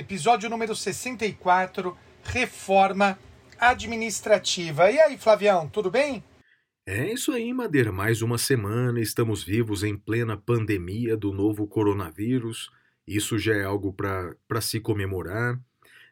episódio número 64, Reforma Administrativa. E aí, Flavião, tudo bem? É isso aí, Madeira. Mais uma semana, estamos vivos em plena pandemia do novo coronavírus. Isso já é algo para se comemorar.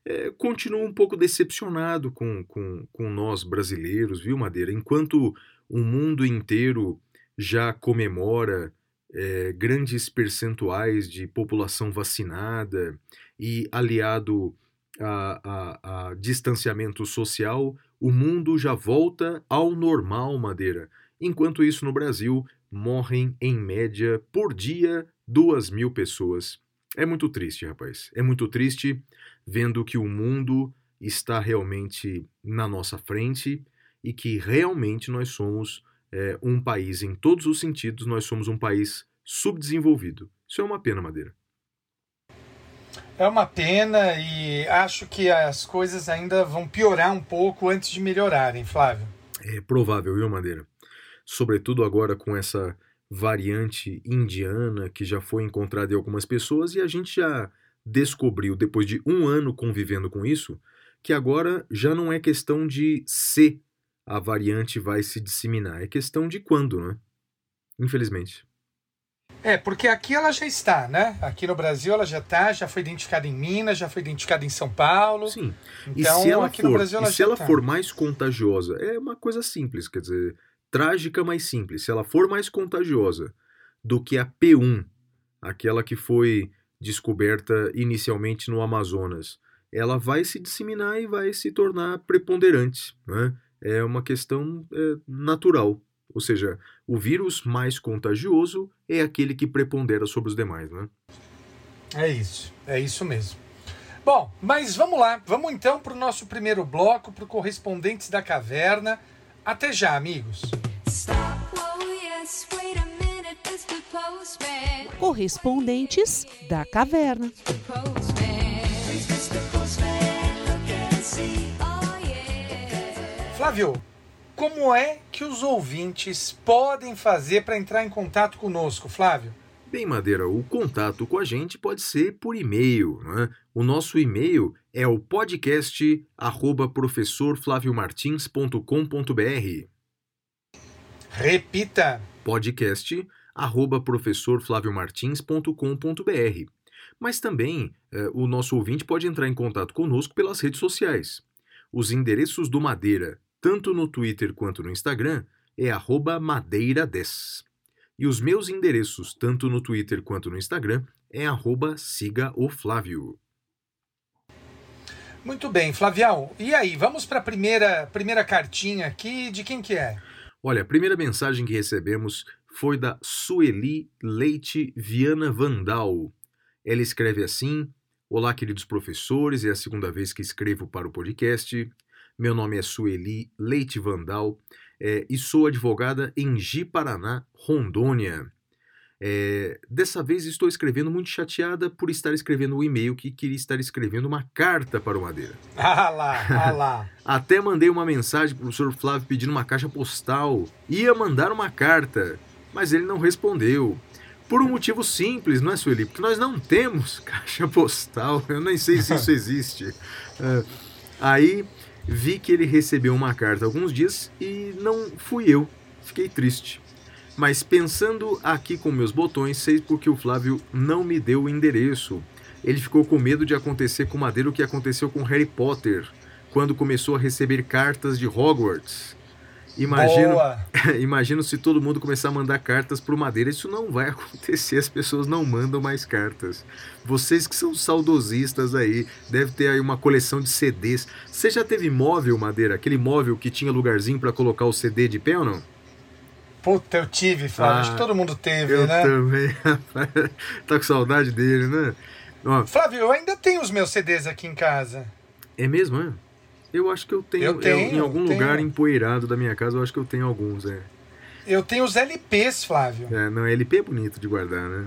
É, continuo um pouco decepcionado com, com, com nós brasileiros, viu, Madeira? Enquanto o mundo inteiro já comemora é, grandes percentuais de população vacinada e aliado a, a, a distanciamento social, o mundo já volta ao normal, Madeira. Enquanto isso, no Brasil, morrem em média por dia duas mil pessoas. É muito triste, rapaz. É muito triste vendo que o mundo está realmente na nossa frente e que realmente nós somos é, um país, em todos os sentidos, nós somos um país subdesenvolvido. Isso é uma pena, Madeira. É uma pena e acho que as coisas ainda vão piorar um pouco antes de melhorarem, Flávio. É provável, viu, Madeira? Sobretudo agora com essa variante indiana que já foi encontrada em algumas pessoas e a gente já descobriu, depois de um ano convivendo com isso, que agora já não é questão de se a variante vai se disseminar, é questão de quando, né? Infelizmente. É, porque aqui ela já está, né? Aqui no Brasil ela já está, já foi identificada em Minas, já foi identificada em São Paulo. Sim. Então, e se ela aqui for, no Brasil ela e se ela tá. for mais contagiosa, é uma coisa simples, quer dizer, trágica, mas simples. Se ela for mais contagiosa do que a P1, aquela que foi descoberta inicialmente no Amazonas, ela vai se disseminar e vai se tornar preponderante. Né? É uma questão é, natural. Ou seja, o vírus mais contagioso é aquele que prepondera sobre os demais. Né? É isso, é isso mesmo. Bom, mas vamos lá, vamos então para o nosso primeiro bloco, para o Correspondentes da Caverna. Até já, amigos. Stop, oh yes, wait a minute, Mr. Postman. Correspondentes da Caverna. Flávio, como é que os ouvintes podem fazer para entrar em contato conosco, Flávio? Bem, Madeira, o contato com a gente pode ser por e-mail. Né? O nosso e-mail é o podcast arroba professorflaviomartins.com.br Repita. podcast arroba professorflaviomartins.com.br Mas também eh, o nosso ouvinte pode entrar em contato conosco pelas redes sociais. Os endereços do Madeira, tanto no Twitter quanto no Instagram, é arroba madeira10. E os meus endereços, tanto no Twitter quanto no Instagram, é arroba siga o Flávio. Muito bem, Flavião. E aí, vamos para a primeira, primeira cartinha aqui. De quem que é? Olha, a primeira mensagem que recebemos foi da Sueli Leite Viana Vandal. Ela escreve assim: Olá, queridos professores, é a segunda vez que escrevo para o podcast. Meu nome é Sueli Leite Vandal é, e sou advogada em Ji-Paraná, Rondônia. É, dessa vez estou escrevendo muito chateada por estar escrevendo o e-mail que queria estar escrevendo uma carta para o Madeira. Ah lá, ah lá. Até mandei uma mensagem para o professor Flávio pedindo uma caixa postal. Ia mandar uma carta, mas ele não respondeu. Por um motivo simples, não é, Sueli? Porque nós não temos caixa postal. Eu nem sei se isso existe. É, aí vi que ele recebeu uma carta alguns dias e não fui eu. Fiquei triste. Mas pensando aqui com meus botões, sei porque o Flávio não me deu o endereço. Ele ficou com medo de acontecer com Madeira o que aconteceu com Harry Potter, quando começou a receber cartas de Hogwarts. Imagino, Boa. imagino se todo mundo começar a mandar cartas pro Madeira, isso não vai acontecer, as pessoas não mandam mais cartas. Vocês que são saudosistas aí, deve ter aí uma coleção de CDs. Você já teve móvel, Madeira? Aquele móvel que tinha lugarzinho para colocar o CD de pé ou não? Puta, eu tive, Flávio. Ah, Acho que todo mundo teve, Eu né? também, rapaz. Tá com saudade dele, né? Ó, Flávio, eu ainda tenho os meus CDs aqui em casa. é mesmo, é? Eu acho que eu tenho, Eu tenho, em algum tenho. lugar empoeirado da minha casa, eu acho que eu tenho alguns, é. Eu tenho os LPs, Flávio. É, não, LP é bonito de guardar, né?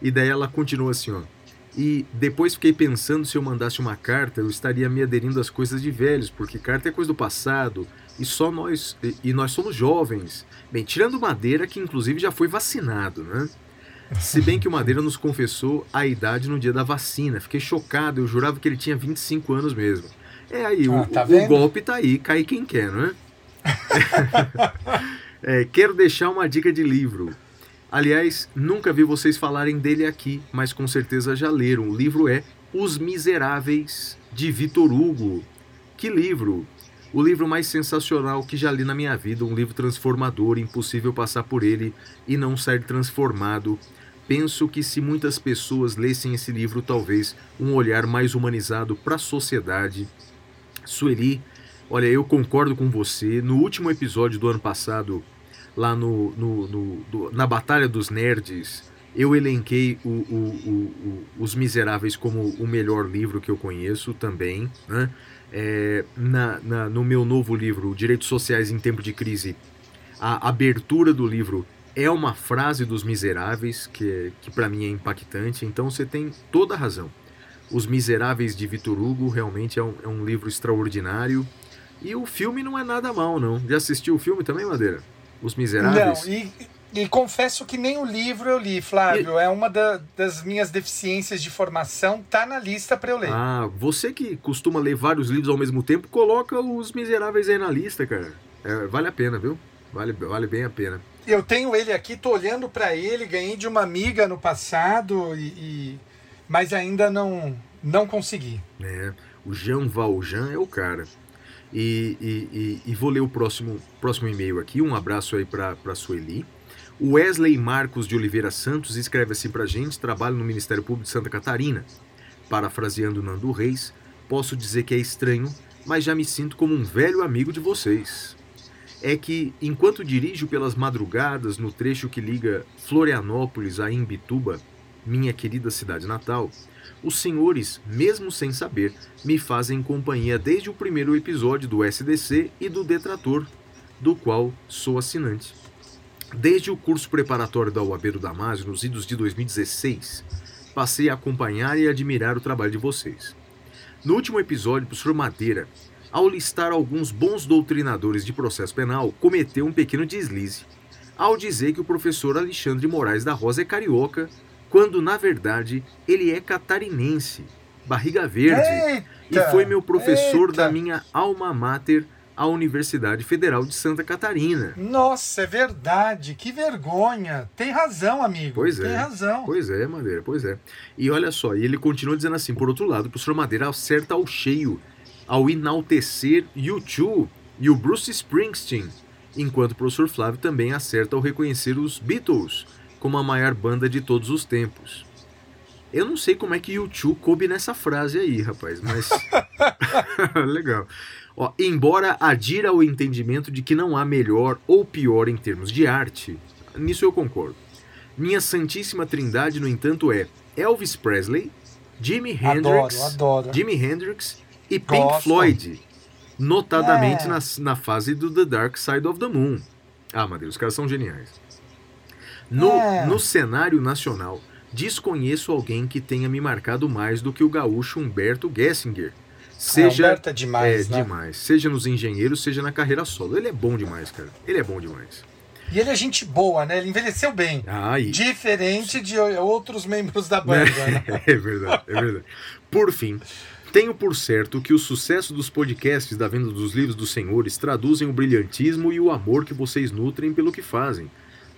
E daí ela continua assim, ó. E depois fiquei pensando se eu mandasse uma carta, eu estaria me aderindo às coisas de velhos, porque carta é coisa do passado, e só nós, e, nós somos jovens. Bem, tirando o Madeira, que inclusive já foi vacinado, né? Se bem que o Madeira nos confessou a idade no dia da vacina. Fiquei chocado, eu jurava que ele tinha 25 anos mesmo. É aí, o, Ah, tá o golpe tá aí, cai quem quer, não é? É, quero deixar uma dica de livro. Aliás, nunca vi vocês falarem dele aqui, mas com certeza já leram. O livro é Os Miseráveis, de Vitor Hugo. Que livro! O livro mais sensacional que já li na minha vida, um livro transformador, impossível passar por ele e não sair transformado. Penso que se muitas pessoas lessem esse livro, talvez um olhar mais humanizado para a sociedade. Sueli, olha, eu concordo com você. No último episódio do ano passado, lá no, no- no- na Batalha dos Nerds, eu elenquei o- o- o- Os Miseráveis como o melhor livro que eu conheço também. Né? É, na- na- no meu novo livro, Direitos Sociais em Tempo de Crise, a abertura do livro é uma frase dos Miseráveis, que, é- que para mim é impactante, então você tem toda a razão. Os Miseráveis de Vitor Hugo realmente é um, é um livro extraordinário. E o filme não é nada mal, não. Já assistiu o filme também, Madeira? Os Miseráveis? Não, e, e confesso que nem o livro eu li, Flávio. É uma da- das minhas deficiências de formação, tá na lista pra eu ler. Ah, você que costuma ler vários livros ao mesmo tempo, coloca os Miseráveis aí na lista, cara. É, vale a pena, viu? Vale, vale bem a pena. Eu tenho ele aqui, tô olhando pra ele, ganhei de uma amiga no passado, e, e- mas ainda não, não consegui. né? O Jean Valjean é o cara. E, e- e- e vou ler o próximo, próximo e-mail aqui. Um abraço aí para Sueli. O Wesley Marcos de Oliveira Santos escreve assim pra gente: trabalho no Ministério Público de Santa Catarina. Parafraseando Nando Reis, posso dizer que é estranho, mas já me sinto como um velho amigo de vocês. É que, enquanto dirijo pelas madrugadas no trecho que liga Florianópolis a Imbituba, minha querida cidade natal, os senhores, mesmo sem saber, me fazem companhia desde o primeiro episódio do SDC e do Detrator, do qual sou assinante. Desde o curso preparatório da UAB do Damásio, nos idos de 2016, passei a acompanhar e admirar o trabalho de vocês. No último episódio, o professor Madeira, ao listar alguns bons doutrinadores de processo penal, cometeu um pequeno deslize, ao dizer que o professor Alexandre Moraes da Rosa é carioca, quando na verdade ele é catarinense, barriga verde, Eita, e foi meu professor eita. da minha alma mater, a Universidade Federal de Santa Catarina. Nossa, é verdade. Que vergonha. Tem razão, amigo. Pois é. Tem razão. Pois é, Madeira, pois é. E olha só, e ele continua dizendo assim: por outro lado, o professor Madeira acerta ao cheio ao enaltecer U2 e o Bruce Springsteen, enquanto o professor Flávio também acerta ao reconhecer os Beatles como a maior banda de todos os tempos. Eu não sei como é que U2 coube nessa frase aí, rapaz, mas. Legal. Ó, embora adira ao entendimento de que não há melhor ou pior em termos de arte, nisso eu concordo. Minha santíssima trindade, no entanto, é Elvis Presley, Jimi Hendrix, Adoro, adoro. Jimi Hendrix e Pink Gosto. Floyd, notadamente É. na, na fase do The Dark Side of the Moon. Ah, Madeira, os caras são geniais. No, É. no cenário nacional, desconheço alguém que tenha me marcado mais do que o gaúcho Humberto Gessinger. Seja Humberto é demais, é né? demais. Seja nos engenheiros, seja na carreira solo. Ele é bom demais, cara. Ele é bom demais. E ele é gente boa, né? Ele envelheceu bem. Ah, e... Diferente de outros membros da banda. né? É verdade, é verdade. Por fim, tenho por certo que o sucesso dos podcasts da venda dos livros dos senhores traduzem o brilhantismo e o amor que vocês nutrem pelo que fazem.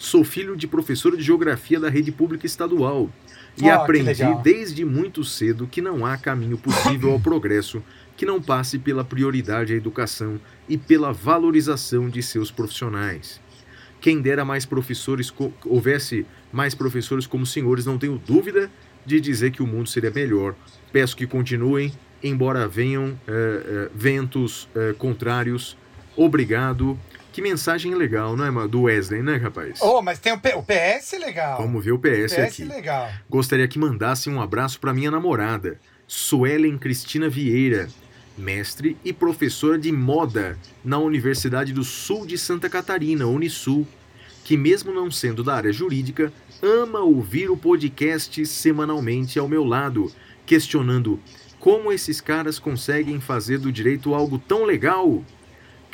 Sou filho de professor de geografia da rede pública estadual e que aprendi desde muito cedo que não há caminho possível ao progresso que não passe pela prioridade à educação e pela valorização de seus profissionais. Quem dera mais professores houvesse mais professores como senhores, não tenho dúvida de dizer que o mundo seria melhor. Peço que continuem, embora venham eh, eh, ventos eh, contrários. Obrigado. Que mensagem legal, não é, do Wesley, né, rapaz? Oh, mas tem o, P- o PS legal. Vamos ver o PS, PS aqui. legal. Gostaria que mandasse um abraço para minha namorada, Suelen Cristina Vieira, mestre e professora de moda na Universidade do Sul de Santa Catarina, Unisul, que mesmo não sendo da área jurídica, ama ouvir o podcast semanalmente ao meu lado, questionando como esses caras conseguem fazer do direito algo tão legal.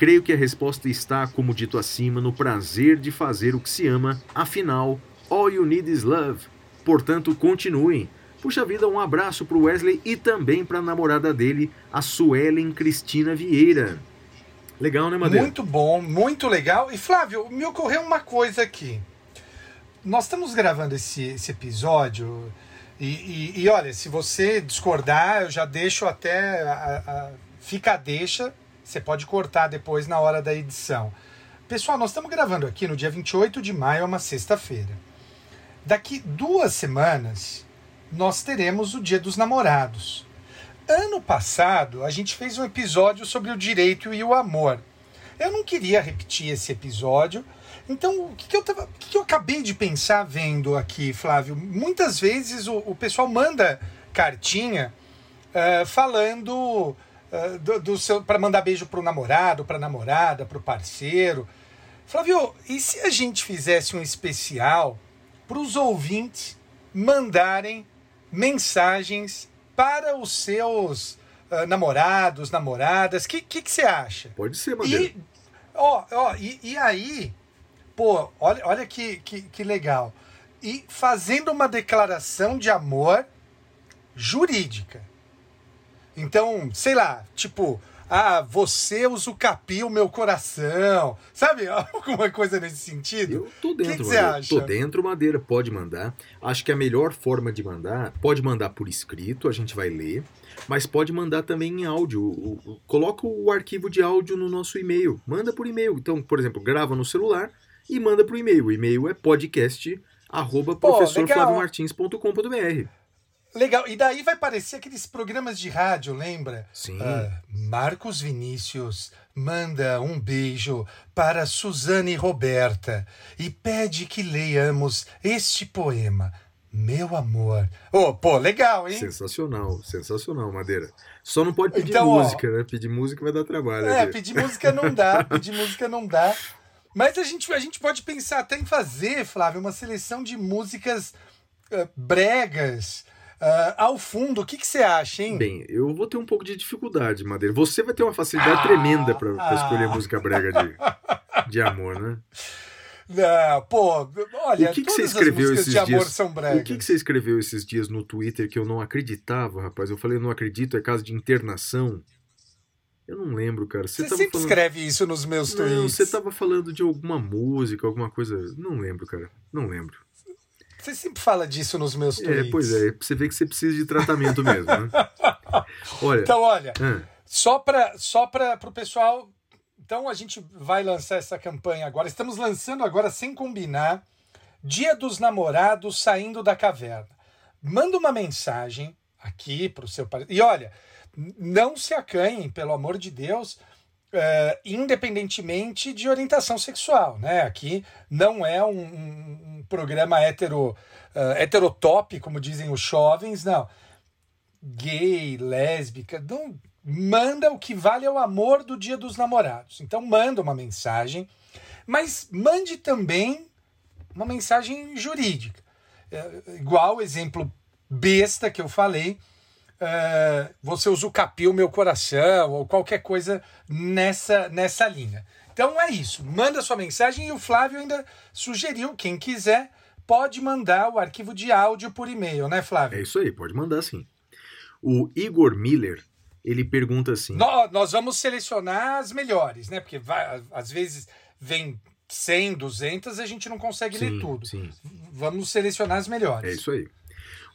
Creio que a resposta está, como dito acima, no prazer de fazer o que se ama, afinal, all you need is love. Portanto, continuem. Puxa vida, um abraço pro Wesley e também pra namorada dele, a Suelen Cristina Vieira. Legal, né, Madeira? Muito bom, muito legal. E Flávio, me ocorreu uma coisa aqui. Nós estamos gravando esse, esse episódio e, e- e olha, se você discordar, eu já deixo até a, a, fica a deixa. Você pode cortar depois na hora da edição. Pessoal, nós estamos gravando aqui no dia 28 de maio, é uma sexta-feira. Daqui duas semanas, nós teremos o Dia dos Namorados. Ano passado, a gente fez um episódio sobre o direito e o amor. Eu não queria repetir esse episódio. Então, o que, que eu, tava, o que, que eu acabei de pensar vendo aqui, Flávio? Muitas vezes o, o pessoal manda cartinha eh, falando eh, do, do seu para mandar beijo pro namorado, pra namorada, pro parceiro. Flávio, e se a gente fizesse um especial para os ouvintes mandarem mensagens para os seus ah, namorados, namoradas? O que, que, que você acha? Pode ser, Madeira. E, ó, ó, e, e aí, pô, olha, olha que, que, que legal. E fazendo uma declaração de amor jurídica. Então, sei lá, tipo, ah, você usucapiu meu coração. Sabe? Alguma coisa nesse sentido? Eu tô dentro, que que você acha? Tô dentro, Madeira. Pode mandar. Acho que a melhor forma de mandar, pode mandar por escrito, a gente vai ler, mas pode mandar também em áudio. O- o- Coloca o arquivo de áudio no nosso e-mail. Manda por e-mail. Então, por exemplo, grava no celular e manda pro e-mail. O e-mail é podcast arroba professorflaviomartins.com.br. Legal. E daí vai parecer aqueles programas de rádio, lembra? Sim. Ah, Marcos Vinícius manda um beijo para Suzane Roberta e pede que leiamos este poema. Meu amor. Ô, pô, legal, hein? Sensacional, sensacional, Madeira. Só não pode pedir Então, ó, música, né? Pedir música vai dar trabalho. É, aqui. pedir música não dá, pedir música não dá. Mas a gente, a gente pode pensar até em fazer, Flávio, uma seleção de músicas ah, bregas ah, ao fundo. O que que você acha, hein? Bem, eu vou ter um pouco de dificuldade, Madeira. Você vai ter uma facilidade Ah, tremenda pra, pra ah. escolher música brega de, de amor, né? Não, pô, olha, o que, que você escreveu músicas esses de amor dias? são bregas. O que, que você escreveu esses dias no Twitter que eu não acreditava, rapaz? Eu falei, eu não acredito, é caso de internação. Eu não lembro, cara. Você, Você sempre falando... escreve isso nos meus tweets. Não, você tava falando de alguma música, alguma coisa. Não lembro, cara. Não lembro. Você sempre fala disso nos meus É, tweets. pois é, você vê que você precisa de tratamento mesmo, né? Olha. Então, olha, ah, só para só para o pessoal. Então, a gente vai lançar essa campanha agora. Estamos lançando agora, sem combinar, Dia dos Namorados saindo da caverna. Manda uma mensagem aqui para o seu. E olha, não se acanhem, pelo amor de Deus, eh, independentemente de orientação sexual. Né? Aqui não é um, um- programa hetero, eh, heterotop, como dizem os jovens, não gay, lésbica, não, manda o que vale é o amor do Dia dos Namorados. Então manda uma mensagem, mas mande também uma mensagem jurídica. É, igual o exemplo besta que eu falei, é, você usucapiu meu coração ou qualquer coisa nessa, nessa linha. Então é isso. Manda sua mensagem e o Flávio ainda sugeriu, quem quiser, pode mandar o arquivo de áudio por e-mail, né, Flávio? é isso aí, pode mandar sim. O Igor Miller, ele pergunta assim. Nó- Nós vamos selecionar as melhores, né? Porque vai- às vezes vem 100, 200, a gente não consegue ler Sim, tudo. sim. Vamos selecionar as melhores. É isso aí.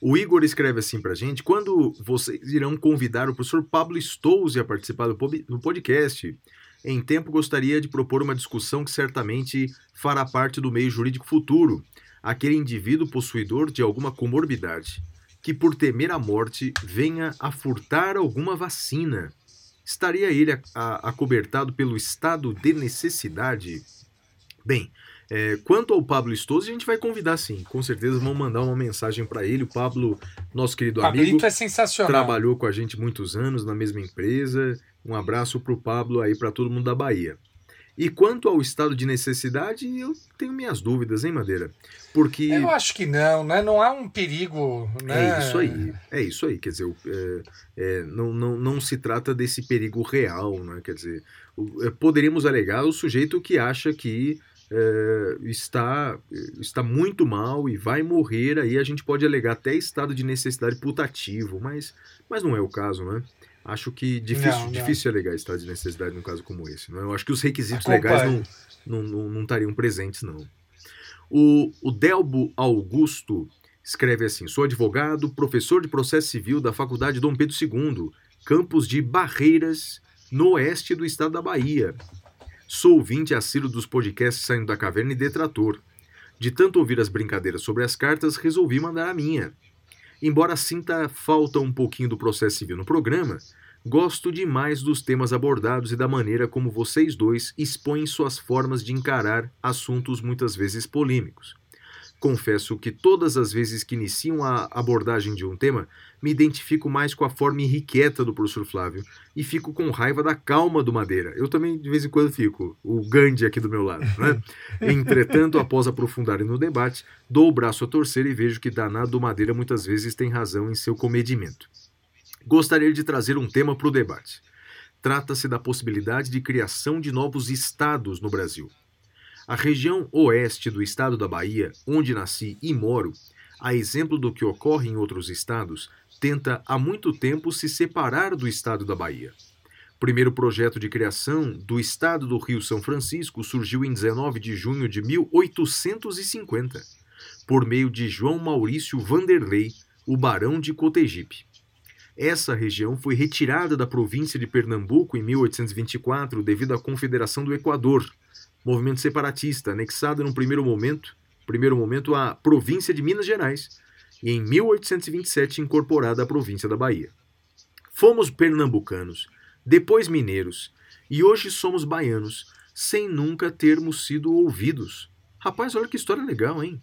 O Igor escreve assim pra gente: quando vocês irão convidar o professor Pablo Stouze a participar do podcast, em tempo gostaria de propor uma discussão que certamente fará parte do meio jurídico futuro. Aquele indivíduo possuidor de alguma comorbidade, que por temer a morte venha a furtar alguma vacina. estaria ele acobertado pelo estado de necessidade? Bem, é, quanto ao Pablo Stoso, a gente vai convidar sim. Com certeza vão mandar uma mensagem para ele. O Pablo, nosso querido amigo, Pablito é sensacional. trabalhou com a gente muitos anos na mesma empresa. Um abraço pro Pablo aí, para todo mundo da Bahia. E quanto ao estado de necessidade, eu tenho minhas dúvidas, hein, Madeira? Porque. Eu acho que não, né? Não há um perigo, né? É isso aí, é isso aí. Quer dizer, o- é, é, não, não, não se trata desse perigo real, né? Quer dizer, o- é, poderíamos alegar o sujeito que acha que é, está, está muito mal e vai morrer, aí a gente pode alegar até estado de necessidade putativo, mas, mas não é o caso, né? Acho que difícil, Não, não. difícil alegar estado de necessidade num caso como esse. Né? Eu acho que os requisitos legais não, não, não, não estariam presentes, não. O, o Delbo Augusto escreve assim: sou advogado, professor de processo civil da Faculdade Dom Pedro II, campus de Barreiras, no oeste do estado da Bahia. Sou ouvinte assíduo dos podcasts Saindo da Caverna e Detrator. De tanto ouvir as brincadeiras sobre as cartas, resolvi mandar a minha. Embora sinta falta um pouquinho do processo civil no programa, gosto demais dos temas abordados e da maneira como vocês dois expõem suas formas de encarar assuntos muitas vezes polêmicos. Confesso que todas as vezes que iniciam a abordagem de um tema, me identifico mais com a forma irrequieta do professor Flávio e fico com raiva da calma do Madeira. Eu também de vez em quando fico, o Gandhi aqui do meu lado, né? Entretanto, após aprofundarem no debate, dou o braço a torcer e vejo que danado do Madeira muitas vezes tem razão em seu comedimento. Gostaria de trazer um tema para o debate. Trata-se da possibilidade de criação de novos estados no Brasil. A região oeste do estado da Bahia, onde nasci e moro, a exemplo do que ocorre em outros estados, tenta há muito tempo se separar do estado da Bahia. O primeiro projeto de criação do estado do Rio São Francisco surgiu em 19 de junho de 1850, por meio de João Maurício Vanderlei, o barão de Cotegipe. Essa região foi retirada da província de Pernambuco em 1824 devido à Confederação do Equador, movimento separatista, anexado num primeiro momento, primeiro momento à província de Minas Gerais e em 1827 incorporada à província da Bahia. Fomos pernambucanos, depois mineiros e hoje somos baianos, sem nunca termos sido ouvidos. Rapaz, olha que história legal, hein?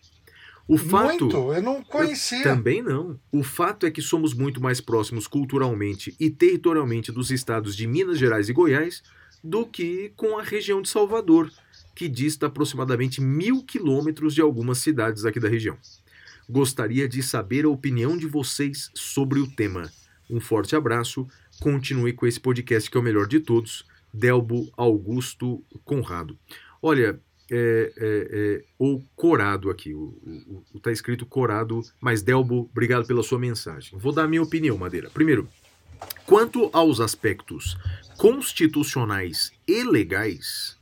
O fato Muito, eu não conhecia. também não. O fato é que somos muito mais próximos culturalmente e territorialmente dos estados de Minas Gerais e Goiás do que com a região de Salvador, que dista aproximadamente mil quilômetros de algumas cidades aqui da região. Gostaria de saber a opinião de vocês sobre o tema. Um forte abraço, continue com esse podcast que é o melhor de todos. Delbo Augusto Conrado. Olha, é, é, é, ou Corado aqui, o, o, o- tá escrito Corado, mas Delbo, obrigado pela sua mensagem. Vou dar a minha opinião, Madeira. Primeiro, quanto aos aspectos constitucionais e legais,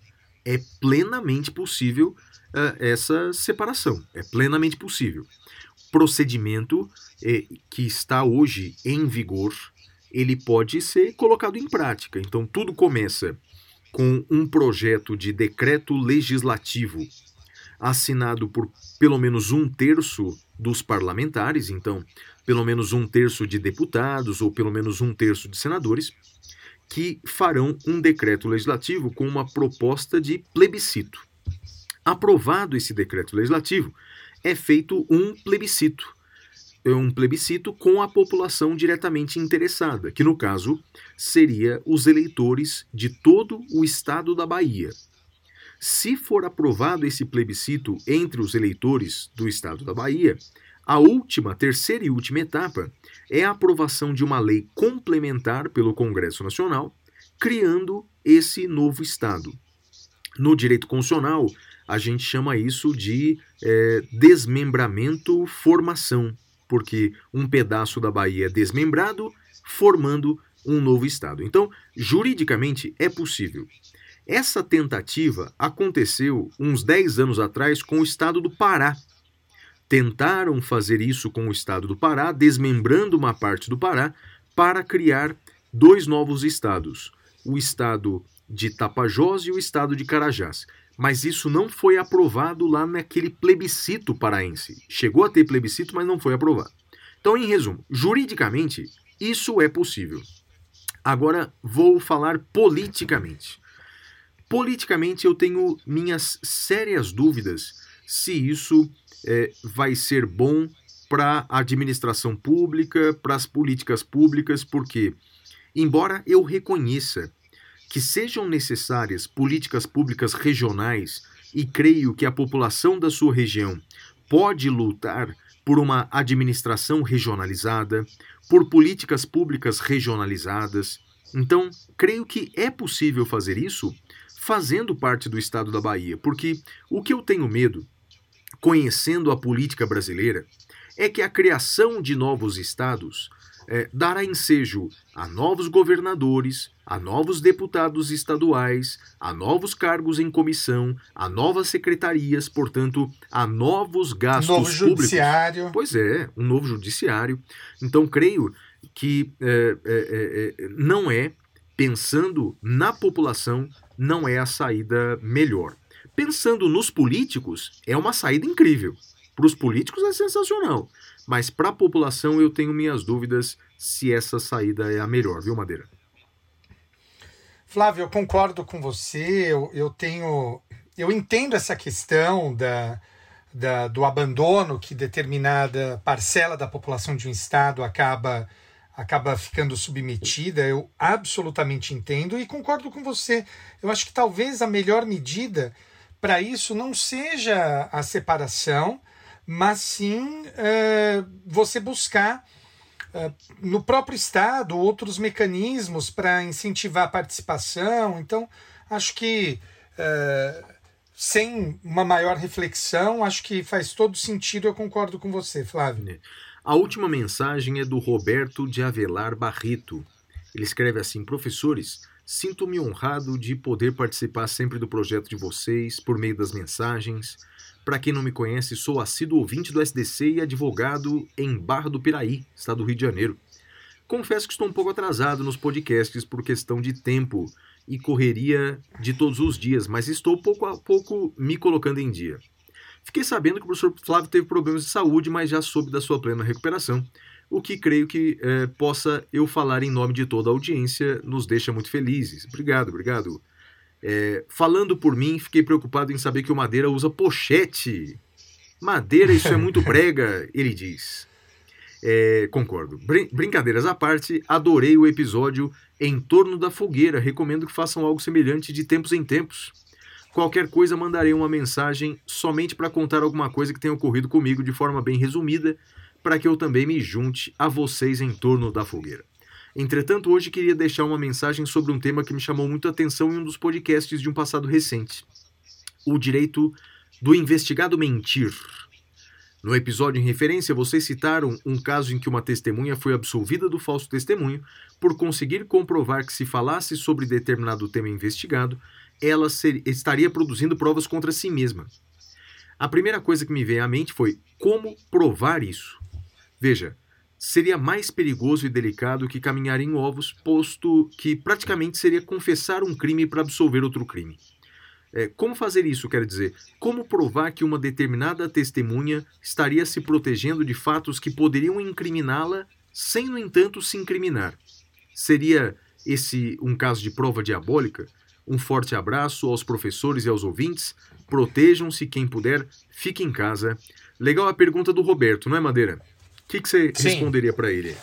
é plenamente possível ah, essa separação. É plenamente possível. Procedimento eh, que está hoje em vigor, ele pode ser colocado em prática. Então, tudo começa com um projeto de decreto legislativo assinado por pelo menos um terço dos parlamentares, então, pelo menos um terço de deputados ou pelo menos um terço de senadores, que farão um decreto legislativo com uma proposta de plebiscito. Aprovado esse decreto legislativo, é feito um plebiscito. É um plebiscito com a população diretamente interessada, que no caso seria os eleitores de todo o estado da Bahia. Se for aprovado esse plebiscito entre os eleitores do estado da Bahia, a última, terceira e última etapa é a aprovação de uma lei complementar pelo Congresso Nacional, criando esse novo estado. No direito constitucional, a gente chama isso de eh, desmembramento formação, porque um pedaço da Bahia é desmembrado, formando um novo estado. Então, juridicamente é possível. Essa tentativa aconteceu uns 10 anos atrás com o estado do Pará. Tentaram fazer isso com o estado do Pará, desmembrando uma parte do Pará, para criar dois novos estados: o estado de Tapajós e o estado de Carajás. Mas isso não foi aprovado lá naquele plebiscito paraense. Chegou a ter plebiscito, mas não foi aprovado. Então, em resumo, juridicamente, isso é possível. Agora vou falar politicamente. Politicamente eu tenho minhas sérias dúvidas se isso é, vai ser bom para a administração pública, para as políticas públicas, porque, embora eu reconheça que sejam necessárias políticas públicas regionais e creio que a população da sua região pode lutar por uma administração regionalizada, por políticas públicas regionalizadas. Então, creio que é possível fazer isso fazendo parte do estado da Bahia, porque o que eu tenho medo, conhecendo a política brasileira, é que a criação de novos estados é, dará ensejo a novos governadores, a novos deputados estaduais, a novos cargos em comissão, a novas secretarias, portanto, a novos gastos Novo públicos. judiciário. Pois é, um novo judiciário. Então, creio que é, é, é, não é, pensando na população, não é a saída melhor. Pensando nos políticos, é uma saída incrível. Para os políticos é sensacional. Mas para a população eu tenho minhas dúvidas se essa saída é a melhor, viu, Madeira? Flávio, eu concordo com você. Eu, eu tenho. Eu entendo essa questão da, da, do abandono que determinada parcela da população de um estado acaba acaba ficando submetida, eu absolutamente entendo e concordo com você. Eu acho que talvez a melhor medida para isso não seja a separação, mas sim eh, você buscar eh, no próprio Estado outros mecanismos para incentivar a participação. Então, acho que eh, sem uma maior reflexão, acho que faz todo sentido. Eu concordo com você, Flávio. A última mensagem é do Roberto de Avelar Barreto. Ele escreve assim: Professores, sinto-me honrado de poder participar sempre do projeto de vocês por meio das mensagens. Para quem não me conhece, sou assíduo ouvinte do SDC e advogado em Barra do Piraí, estado do Rio de Janeiro. Confesso que estou um pouco atrasado nos podcasts por questão de tempo e correria de todos os dias, mas estou pouco a pouco me colocando em dia. Fiquei sabendo que o professor Flávio teve problemas de saúde, mas já soube da sua plena recuperação, o que creio que eh, possa eu falar em nome de toda a audiência nos deixa muito felizes. Obrigado, obrigado. É, falando por mim, fiquei preocupado em saber que o Madeira usa pochete. Madeira, isso é muito brega, ele diz. É, concordo. Brin brincadeiras à parte, adorei o episódio Em Torno da Fogueira. Recomendo que façam algo semelhante de tempos em tempos. Qualquer coisa, mandarei uma mensagem somente para contar alguma coisa que tenha ocorrido comigo de forma bem resumida, para que eu também me junte a vocês em torno da fogueira. Entretanto, hoje queria deixar uma mensagem sobre um tema que me chamou muito atenção em um dos podcasts de um passado recente: o direito do investigado mentir. No episódio em referência, vocês citaram um caso em que uma testemunha foi absolvida do falso testemunho por conseguir comprovar que, se falasse sobre determinado tema investigado, ela ser, estaria produzindo provas contra si mesma. A primeira coisa que me veio à mente foi como provar isso. Veja, seria mais perigoso e delicado que caminhar em ovos, posto que praticamente seria confessar um crime para absolver outro crime. É, como fazer isso, quer dizer? Como provar que uma determinada testemunha estaria se protegendo de fatos que poderiam incriminá-la, sem, no entanto, se incriminar? Seria esse um caso de prova diabólica? Um forte abraço aos professores e aos ouvintes. Protejam-se quem puder, fique em casa. Legal a pergunta do Roberto, não é, Madeira? O que, que você Sim. responderia para ele?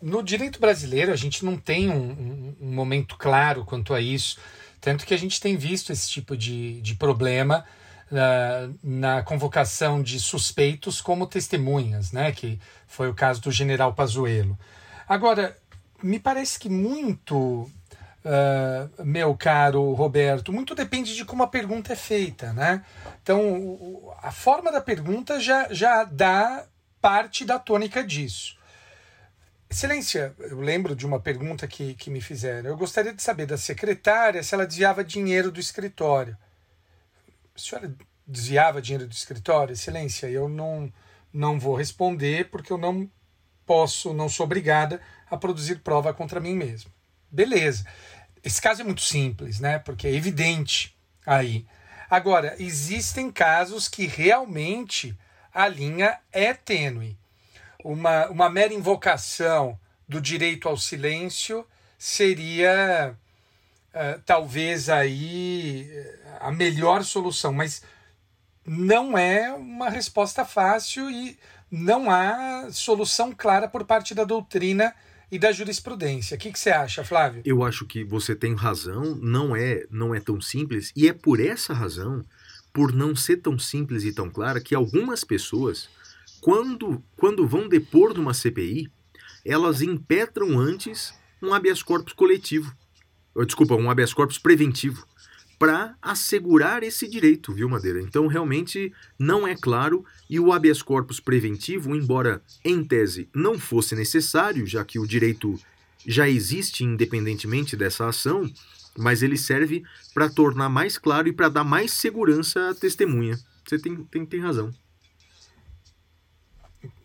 No direito brasileiro, a gente não tem um, um- um momento claro quanto a isso, tanto que a gente tem visto esse tipo de, de problema na, na convocação de suspeitos como testemunhas, né? que foi o caso do general Pazuello. Agora, me parece que muito, ah, meu caro Roberto, muito depende de como a pergunta é feita. Né? Então, a forma da pergunta já, já dá parte da tônica disso. Excelência, eu lembro de uma pergunta que, que me fizeram. Eu gostaria de saber da secretária se ela desviava dinheiro do escritório. A senhora desviava dinheiro do escritório? Excelência, eu não, não vou responder porque eu não posso, não sou obrigada a produzir prova contra mim mesmo. Beleza. Esse caso é muito simples, né? Porque é evidente aí. Agora, existem casos que realmente a linha é tênue uma, uma mera invocação do direito ao silêncio seria eh, talvez aí eh, a melhor solução, mas não é uma resposta fácil e não há solução clara por parte da doutrina e da jurisprudência. O que, que você acha, Flávio? Eu acho que você tem razão, não é, não é tão simples, e é por essa razão, por não ser tão simples e tão clara, que algumas pessoas, quando, quando vão depor numa CPI, elas impetram antes um habeas corpus coletivo. Desculpa, um habeas corpus preventivo. Para assegurar esse direito, viu, Madeira? Então, realmente, não é claro. E o habeas corpus preventivo, embora em tese não fosse necessário, já que o direito já existe independentemente dessa ação, mas ele serve para tornar mais claro e para dar mais segurança à testemunha. Você tem, tem, tem razão.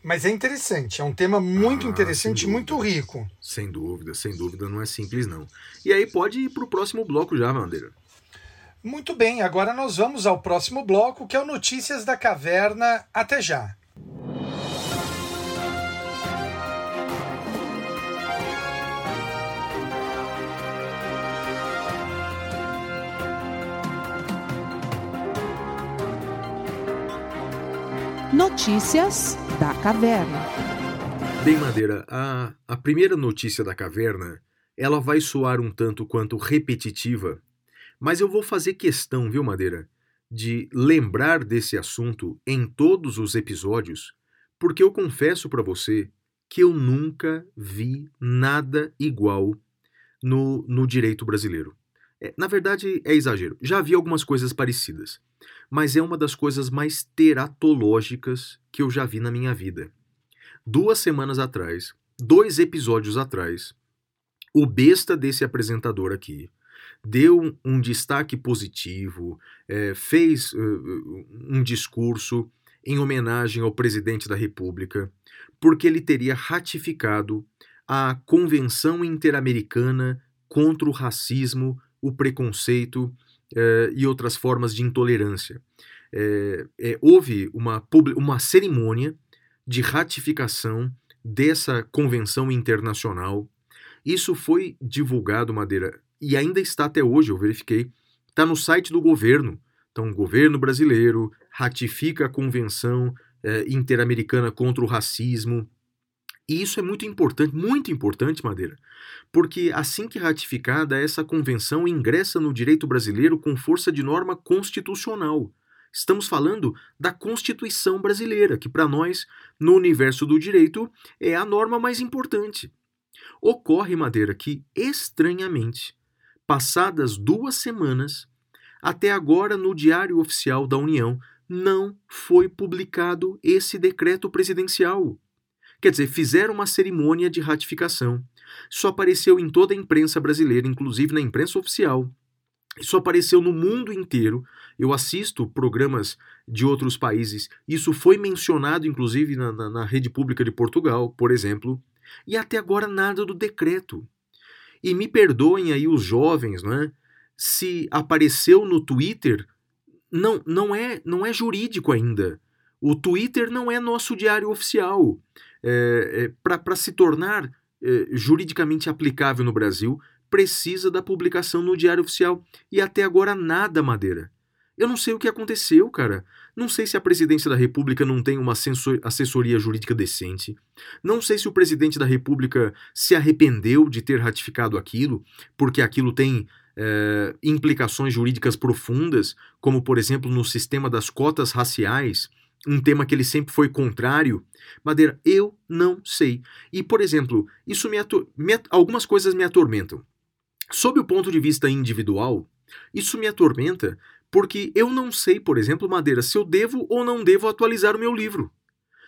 Mas é interessante, é um tema muito Ah, interessante e muito rico. Sem dúvida, sem dúvida, não é simples não. E aí pode ir pro próximo bloco já, Bandeira. Muito bem, agora nós vamos ao próximo bloco, que é o Notícias da Caverna. Até já. Notícias da Caverna. Bem, Madeira, a, a primeira notícia da caverna, ela vai soar um tanto quanto repetitiva, mas eu vou fazer questão, viu, Madeira, de lembrar desse assunto em todos os episódios, porque eu confesso para você que eu nunca vi nada igual no, no direito brasileiro. É, na verdade, é exagero. Já vi algumas coisas parecidas, mas é uma das coisas mais teratológicas que eu já vi na minha vida. Duas semanas atrás, dois episódios atrás, o besta desse apresentador aqui deu um, destaque positivo, é, fez uh, um discurso em homenagem ao presidente da República, porque ele teria ratificado a Convenção Interamericana contra o Racismo, o Preconceito eh, e outras formas de intolerância. Eh, eh, houve uma, uma cerimônia de ratificação dessa convenção internacional. Isso foi divulgado, Madeira, e ainda está até hoje, eu verifiquei. Está no site do governo. Então, o governo brasileiro ratifica a Convenção eh, Interamericana contra o Racismo. E isso é muito importante, muito importante, Madeira, porque assim que ratificada, essa convenção ingressa no direito brasileiro com força de norma constitucional. Estamos falando da Constituição brasileira, que para nós, no universo do direito, é a norma mais importante. Ocorre, Madeira, que, estranhamente, passadas duas semanas, até agora no Diário Oficial da União não foi publicado esse decreto presidencial. Quer dizer, fizeram uma cerimônia de ratificação. Isso apareceu em toda a imprensa brasileira, inclusive na imprensa oficial. Isso apareceu no mundo inteiro. Eu assisto programas de outros países. Isso foi mencionado, inclusive, na, na, na rede pública de Portugal, por exemplo. E até agora nada do decreto. E me perdoem aí os jovens, não é? Se apareceu no Twitter, não, não, é, não é jurídico ainda. O Twitter não é nosso diário oficial. É, é, Para se tornar é, juridicamente aplicável no Brasil, precisa da publicação no Diário Oficial. E até agora nada, Madeira. Eu não sei o que aconteceu, cara. Não sei se a presidência da República não tem uma assessor- assessoria jurídica decente. Não sei se o presidente da República se arrependeu de ter ratificado aquilo, porque aquilo tem é, implicações jurídicas profundas, como, por exemplo, no sistema das cotas raciais, um tema que ele sempre foi contrário. Madeira, eu não sei. E, por exemplo, isso me, me algumas coisas me atormentam. Sob o ponto de vista individual, isso me atormenta porque eu não sei, por exemplo, Madeira, se eu devo ou não devo atualizar o meu livro.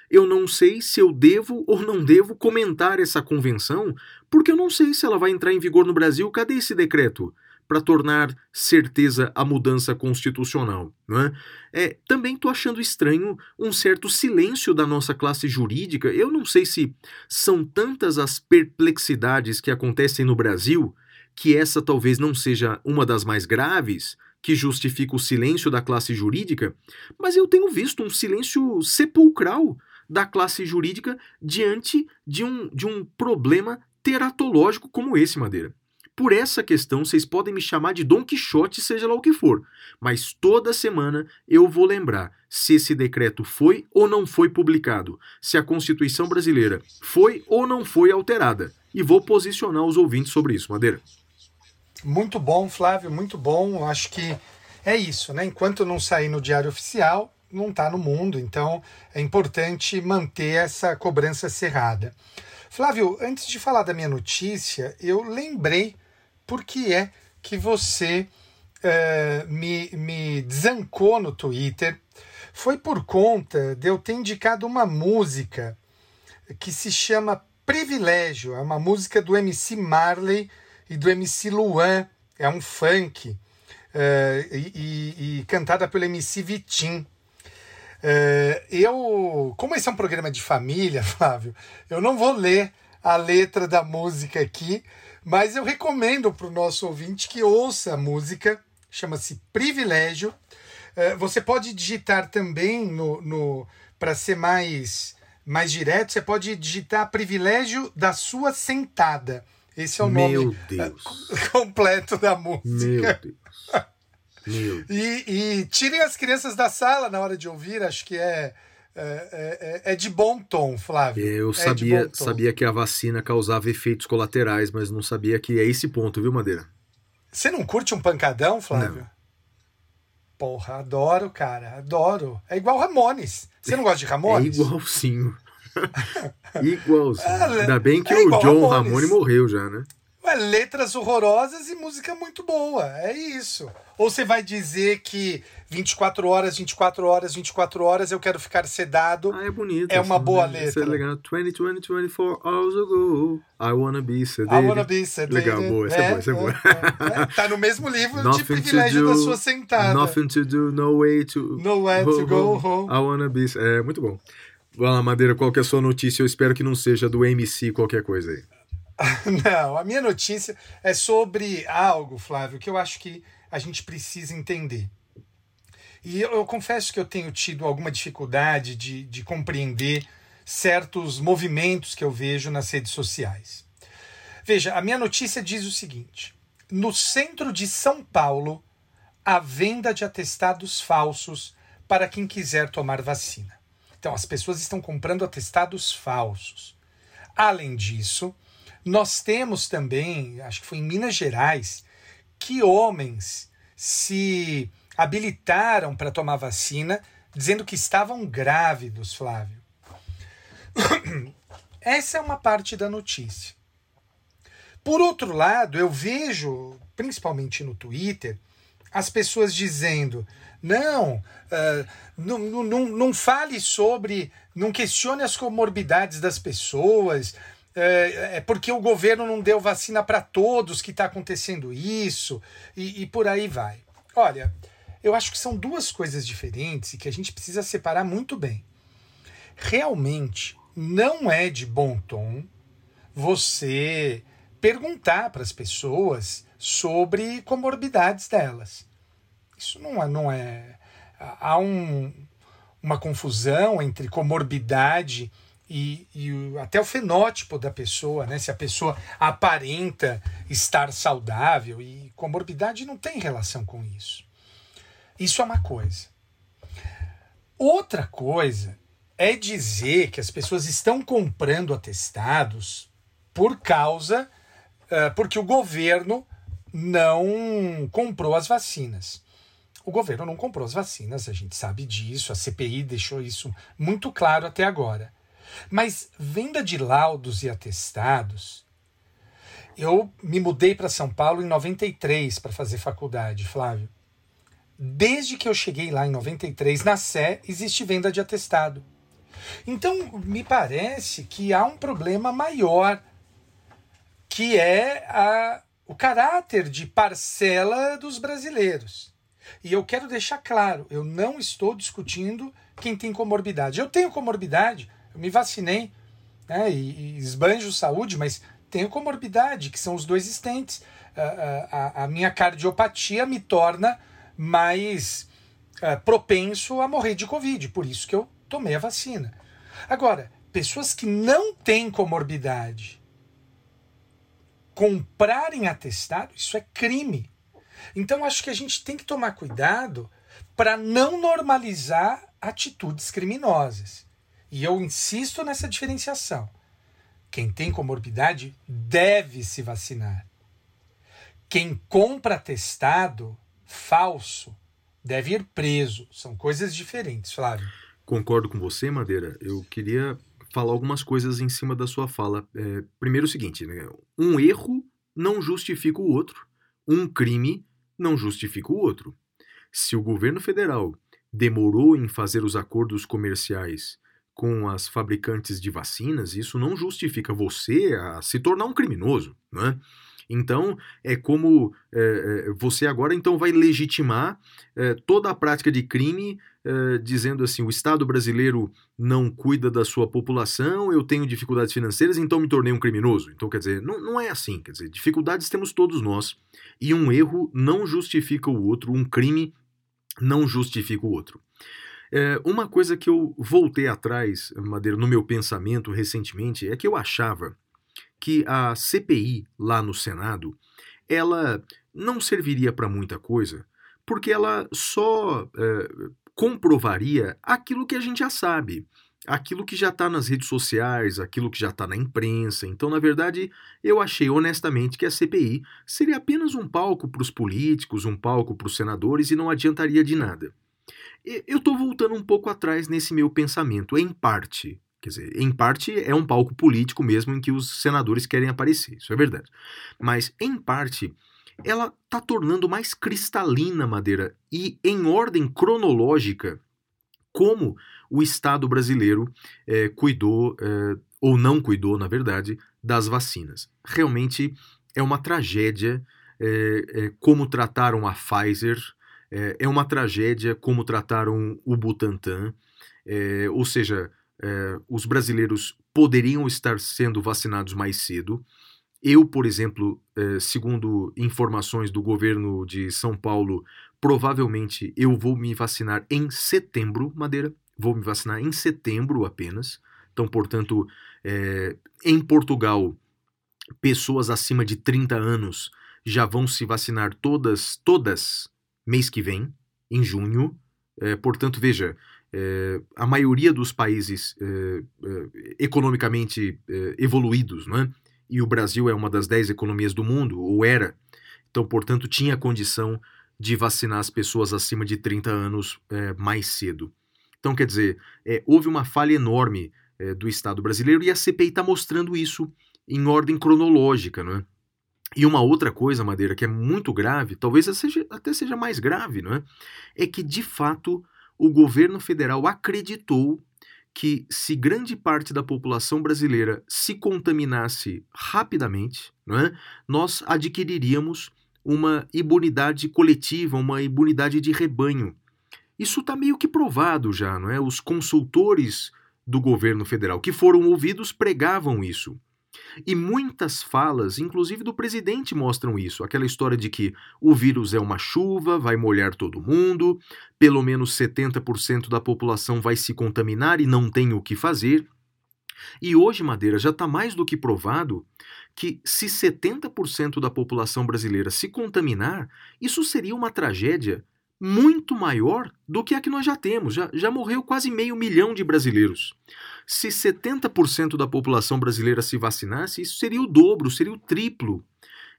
Eu não sei se eu devo ou não devo comentar essa convenção, porque eu não sei se ela vai entrar em vigor no Brasil. Cadê esse decreto para tornar certeza a mudança constitucional? Não é? É, também estou achando estranho um certo silêncio da nossa classe jurídica. Eu não sei se são tantas as perplexidades que acontecem no Brasil que essa talvez não seja uma das mais graves, que justifica o silêncio da classe jurídica, mas eu tenho visto um silêncio sepulcral da classe jurídica diante de um, de um problema teratológico como esse, Madeira. Por essa questão, vocês podem me chamar de Dom Quixote, seja lá o que for. Mas toda semana eu vou lembrar se esse decreto foi ou não foi publicado, se a Constituição brasileira foi ou não foi alterada. E vou posicionar os ouvintes sobre isso, Madeira. Muito bom, Flávio, muito bom. Acho que é isso, né? Enquanto não sair no Diário Oficial, não está no mundo. Então é importante manter essa cobrança cerrada. Flávio, antes de falar da minha notícia, eu lembrei por que é que você eh, me, me desancou no Twitter. Foi por conta de eu ter indicado uma música que se chama Privilégio. É uma música do MC Marley e do MC Luan. É um funk. eh, e, e- e cantada pelo MC Vitim. Eh, eu, como esse é um programa de família, Flávio, eu não vou ler a letra da música aqui, mas eu recomendo para o nosso ouvinte que ouça a música, chama-se Privilégio. Eh, você pode digitar também no, no para ser mais mais direto, você pode digitar Privilégio da sua sentada. Esse é o Meu nome Deus. completo da Meu música. Deus. Meu Deus. E, e tirem as crianças da sala na hora de ouvir, acho que é, é, é, é de bom tom, Flávio. Eu É sabia, sabia que a vacina causava efeitos colaterais, mas não sabia que é esse ponto, viu, Madeira? Você não curte um pancadão, Flávio? Porra, adoro, cara, adoro. É igual Ramones. Você não gosta de É Ramones? igualzinho. igualzinho. Ah, Ainda bem que é o John Ramones. Ramone morreu já, né? Ué, letras horrorosas e música muito boa. É isso. Ou você vai dizer que 24 horas, 24 horas, 24 horas eu quero ficar sedado. Ah, é bonito. É uma essa, boa letra. é legal. 20, 20, 24 hours ago, I wanna be I sedated. wanna be sedated. Legal, boa, essa é boa, essa é boa. é, é. Tá no mesmo livro de Nothing to privilégio da do, sua sentada. Nothing to do, no way to... Nowhere to go home. I wanna be... É, muito bom. Vai lá, Madeira, qual que é a sua notícia? Eu espero que não seja do MC qualquer coisa aí. Não, a minha notícia é sobre algo, Flávio, que eu acho que a gente precisa entender. E eu, eu confesso que eu tenho tido alguma dificuldade de, de compreender certos movimentos que eu vejo nas redes sociais. Veja, a minha notícia diz o seguinte: no centro de São Paulo, a venda de atestados falsos para quem quiser tomar vacina. Então, as pessoas estão comprando atestados falsos. Além disso, nós temos também, acho que foi em Minas Gerais, que homens se habilitaram para tomar vacina dizendo que estavam grávidos, Flávio. Essa é uma parte da notícia. Por outro lado, eu vejo, principalmente no Twitter, as pessoas dizendo: não, ah, não, não, não, fale sobre, não questione as comorbidades das pessoas, é, é porque o governo não deu vacina para todos que está acontecendo isso, e, e por aí vai. Olha, eu acho que são duas coisas diferentes e que a gente precisa separar muito bem. Realmente não é de bom tom você perguntar para as pessoas sobre comorbidades delas. Isso não é. Não é há um, uma confusão entre comorbidade e, e o- até o fenótipo da pessoa, né? Se a pessoa aparenta estar saudável e comorbidade não tem relação com isso. Isso é uma coisa. Outra coisa é dizer que as pessoas estão comprando atestados por causa eh, porque o governo não comprou as vacinas. O governo não comprou as vacinas, a gente sabe disso, a CPI deixou isso muito claro até agora. Mas venda de laudos e atestados. Eu me mudei para São Paulo em 93 para fazer faculdade, Flávio. Desde que eu cheguei lá em 93, na Sé, existe venda de atestado. Então, me parece que há um problema maior, que é a, o caráter de parcela dos brasileiros. E eu quero deixar claro, eu não estou discutindo quem tem comorbidade. Eu tenho comorbidade, eu me vacinei, né, e, e esbanjo saúde, mas tenho comorbidade, que são os dois estentes. A, a- a minha cardiopatia me torna mais ah, propenso a morrer de Covid, por isso que eu tomei a vacina. Agora, pessoas que não têm comorbidade comprarem atestado, isso é crime. Então acho que a gente tem que tomar cuidado para não normalizar atitudes criminosas. E eu insisto nessa diferenciação. Quem tem comorbidade deve se vacinar. Quem compra atestado falso deve ir preso. São coisas diferentes, Flávio. Concordo com você, Madeira. Eu queria falar algumas coisas em cima da sua fala. É, primeiro o seguinte, né? um erro não justifica o outro, um crime não justifica o outro. Se o governo federal demorou em fazer os acordos comerciais com as fabricantes de vacinas, isso não justifica você a se tornar um criminoso, não é? Então, é como é, é, você agora então vai legitimar é, toda a prática de crime, é, dizendo assim: o Estado brasileiro não cuida da sua população, eu tenho dificuldades financeiras, então me tornei um criminoso. Então, quer dizer, não, não é assim. Quer dizer, dificuldades temos todos nós. E um erro não justifica o outro, um crime não justifica o outro. É, uma coisa que eu voltei atrás, Madeira, no meu pensamento recentemente, é que eu achava que a CPI lá no Senado, ela não serviria para muita coisa, porque ela só é, comprovaria aquilo que a gente já sabe, aquilo que já está nas redes sociais, aquilo que já está na imprensa. Então, na verdade, eu achei honestamente que a CPI seria apenas um palco para os políticos, um palco para os senadores e não adiantaria de nada. Eu estou voltando um pouco atrás nesse meu pensamento, em parte. Quer dizer, em parte é um palco político mesmo em que os senadores querem aparecer, isso é verdade. Mas, em parte, ela está tornando mais cristalina a Madeira e em ordem cronológica como o Estado brasileiro eh, cuidou, eh, ou não cuidou, na verdade, das vacinas. Realmente é uma tragédia eh, como trataram a Pfizer, é uma tragédia como trataram o Butantan, ou seja, os brasileiros poderiam estar sendo vacinados mais cedo. Eu, por exemplo, segundo informações do governo de São Paulo, provavelmente eu vou me vacinar em setembro, Madeira. Vou me vacinar em setembro apenas. Então, portanto, é, em Portugal, pessoas acima de 30 anos já vão se vacinar todas, todas mês que vem, em junho. Portanto, veja, é, a maioria dos países é, economicamente evoluídos, não é? e o Brasil é uma das 10 economias do mundo, ou era, então, portanto, tinha condição de vacinar as pessoas acima de 30 anos mais cedo. Então, quer dizer, houve uma falha enorme do Estado brasileiro e a CPI está mostrando isso em ordem cronológica, não é? E uma outra coisa, Madeira, que é muito grave, talvez seja, até seja mais grave, não é? É que, de fato, o governo federal acreditou que se grande parte da população brasileira se contaminasse rapidamente, não é? nós adquiriríamos uma imunidade coletiva, uma imunidade de rebanho. Isso está meio que provado já, não é? Os consultores do governo federal que foram ouvidos pregavam isso. E muitas falas, inclusive do presidente, mostram isso. Aquela história de que o vírus é uma chuva, vai molhar todo mundo, pelo menos 70% da população vai se contaminar e não tem o que fazer. E hoje, Madeira, já está mais do que provado que se 70% da população brasileira se contaminar, isso seria uma tragédia muito maior do que a que nós já temos. Já, já morreu quase meio milhão de brasileiros. Se 70% da população brasileira se vacinasse, isso seria o dobro, seria o triplo.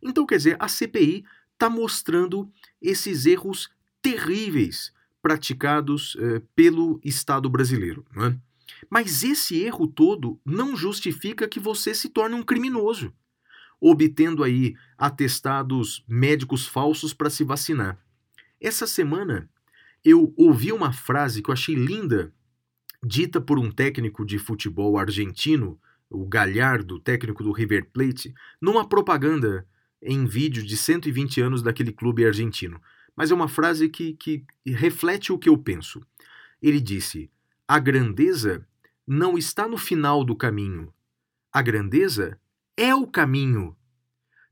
Então, quer dizer, a CPI está mostrando esses erros terríveis praticados eh, pelo Estado brasileiro. É? Mas esse erro todo não justifica que você se torne um criminoso, obtendo aí atestados médicos falsos para se vacinar. Essa semana eu ouvi uma frase que eu achei linda dita por um técnico de futebol argentino, o Galhardo, técnico do River Plate, numa propaganda em vídeo de 120 anos daquele clube argentino. Mas é uma frase que, que reflete o que eu penso. Ele disse: A grandeza não está no final do caminho. A grandeza é o caminho.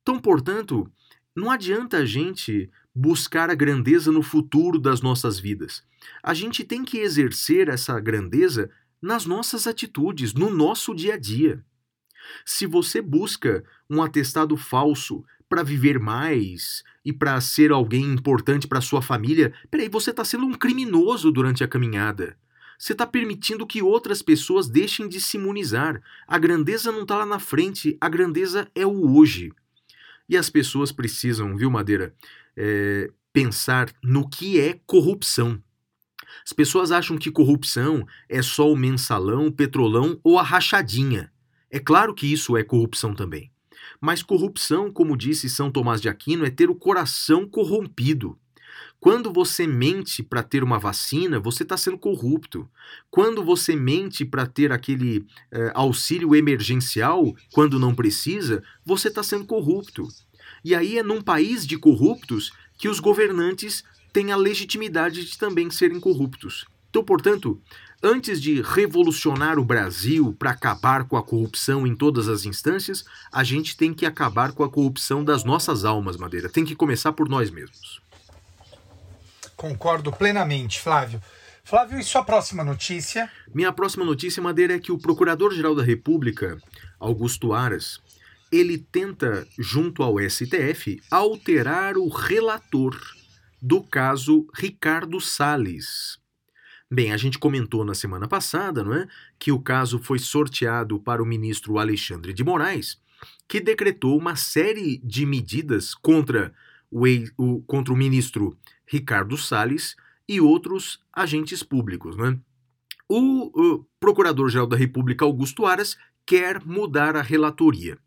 Então, portanto, não adianta a gente buscar a grandeza no futuro das nossas vidas. A gente tem que exercer essa grandeza nas nossas atitudes, no nosso dia a dia. Se você busca um atestado falso para viver mais e para ser alguém importante para sua família, peraí, você está sendo um criminoso durante a caminhada. Você está permitindo que outras pessoas deixem de se imunizar. A grandeza não está lá na frente, a grandeza é o hoje. E as pessoas precisam, viu, Madeira, é, pensar no que é corrupção. As pessoas acham que corrupção é só o mensalão, o petrolão ou a rachadinha. É claro que isso é corrupção também. Mas corrupção, como disse São Tomás de Aquino, é ter o coração corrompido. Quando você mente para ter uma vacina, você está sendo corrupto. Quando você mente para ter aquele eh, auxílio emergencial, quando não precisa, você está sendo corrupto. E aí é num país de corruptos que os governantes têm a legitimidade de também serem corruptos. Então, portanto, antes de revolucionar o Brasil para acabar com a corrupção em todas as instâncias, a gente tem que acabar com a corrupção das nossas almas, Madeira. Tem que começar por nós mesmos. Concordo plenamente, Flávio. Flávio, e sua próxima notícia? Minha próxima notícia, Madeira, é que o Procurador-Geral da República, Augusto Aras, ele tenta, junto ao STF, alterar o relator do caso Ricardo Salles. Bem, a gente comentou na semana passada, não é, que o caso foi sorteado para o ministro Alexandre de Moraes, que decretou uma série de medidas contra o, o- contra o ministro Ricardo Salles e outros agentes públicos. Né? O, o Procurador-Geral da República, Augusto Aras, quer mudar a relatoria.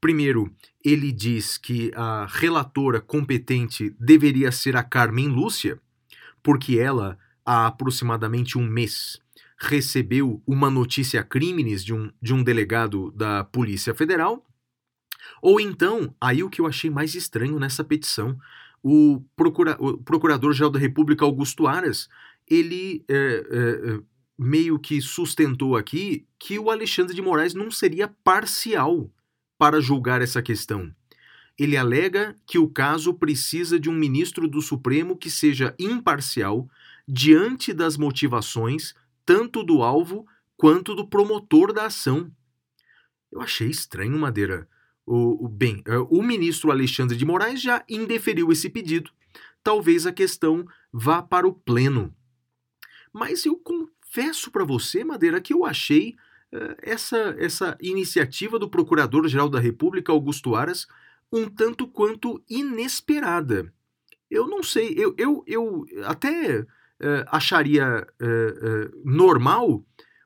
Primeiro, ele diz que a relatora competente deveria ser a Carmen Lúcia, porque ela, há aproximadamente um mês, recebeu uma notícia crimes de um, de um delegado da Polícia Federal. Ou então, aí o que eu achei mais estranho nessa petição, o, procura, o Procurador-Geral da República, Augusto Aras, ele é, é, meio que sustentou aqui que o Alexandre de Moraes não seria parcial para julgar essa questão. Ele alega que o caso precisa de um ministro do Supremo que seja imparcial diante das motivações tanto do alvo quanto do promotor da ação. Eu achei estranho, Madeira. O, o- bem, eh, o ministro Alexandre de Moraes já indeferiu esse pedido. Talvez a questão vá para o pleno. Mas eu confesso para você, Madeira, que eu achei essa, essa iniciativa do Procurador-Geral da República, Augusto Aras, um tanto quanto inesperada. Eu não sei, eu, eu, eu até eh, acharia eh, eh, normal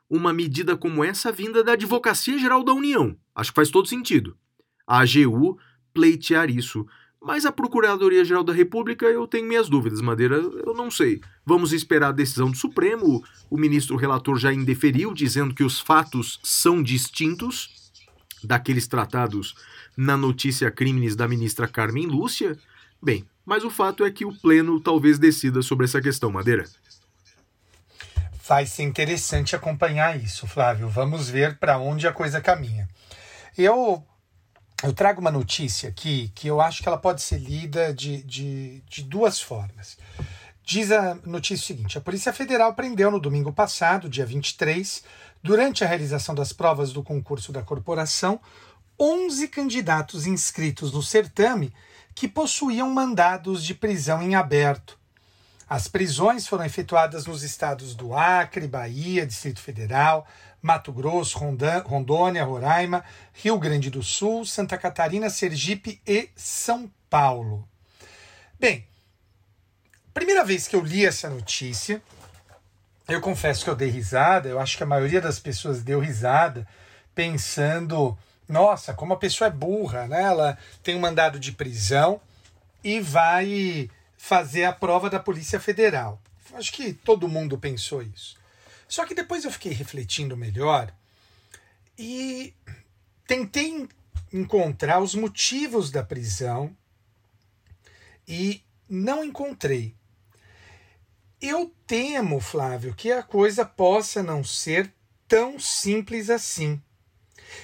uma medida como essa vinda da Advocacia Geral da União. Acho que faz todo sentido. A AGU pleitear isso. Mas a Procuradoria-Geral da República, eu tenho minhas dúvidas, Madeira. Eu não sei. Vamos esperar a decisão do Supremo. O ministro relator já indeferiu, dizendo que os fatos são distintos daqueles tratados na notícia crimes da ministra Carmen Lúcia. Bem, mas o fato é que o Pleno talvez decida sobre essa questão, Madeira. Vai ser interessante acompanhar isso, Flávio. Vamos ver para onde a coisa caminha. Eu, eu trago uma notícia aqui que eu acho que ela pode ser lida de, de, de duas formas. Diz a notícia o seguinte: a Polícia Federal prendeu no domingo passado, dia 23, durante a realização das provas do concurso da corporação, 11 candidatos inscritos no certame que possuíam mandados de prisão em aberto. As prisões foram efetuadas nos estados do Acre, Bahia, Distrito Federal, Mato Grosso, Rondônia, Roraima, Rio Grande do Sul, Santa Catarina, Sergipe e São Paulo. Bem, primeira vez que eu li essa notícia, eu confesso que eu dei risada, eu acho que a maioria das pessoas deu risada, pensando, nossa, como a pessoa é burra, né? Ela tem um mandado de prisão e vai fazer a prova da Polícia Federal. Acho que todo mundo pensou isso. Só que depois eu fiquei refletindo melhor e tentei encontrar os motivos da prisão e não encontrei. Eu temo, Flávio, que a coisa possa não ser tão simples assim.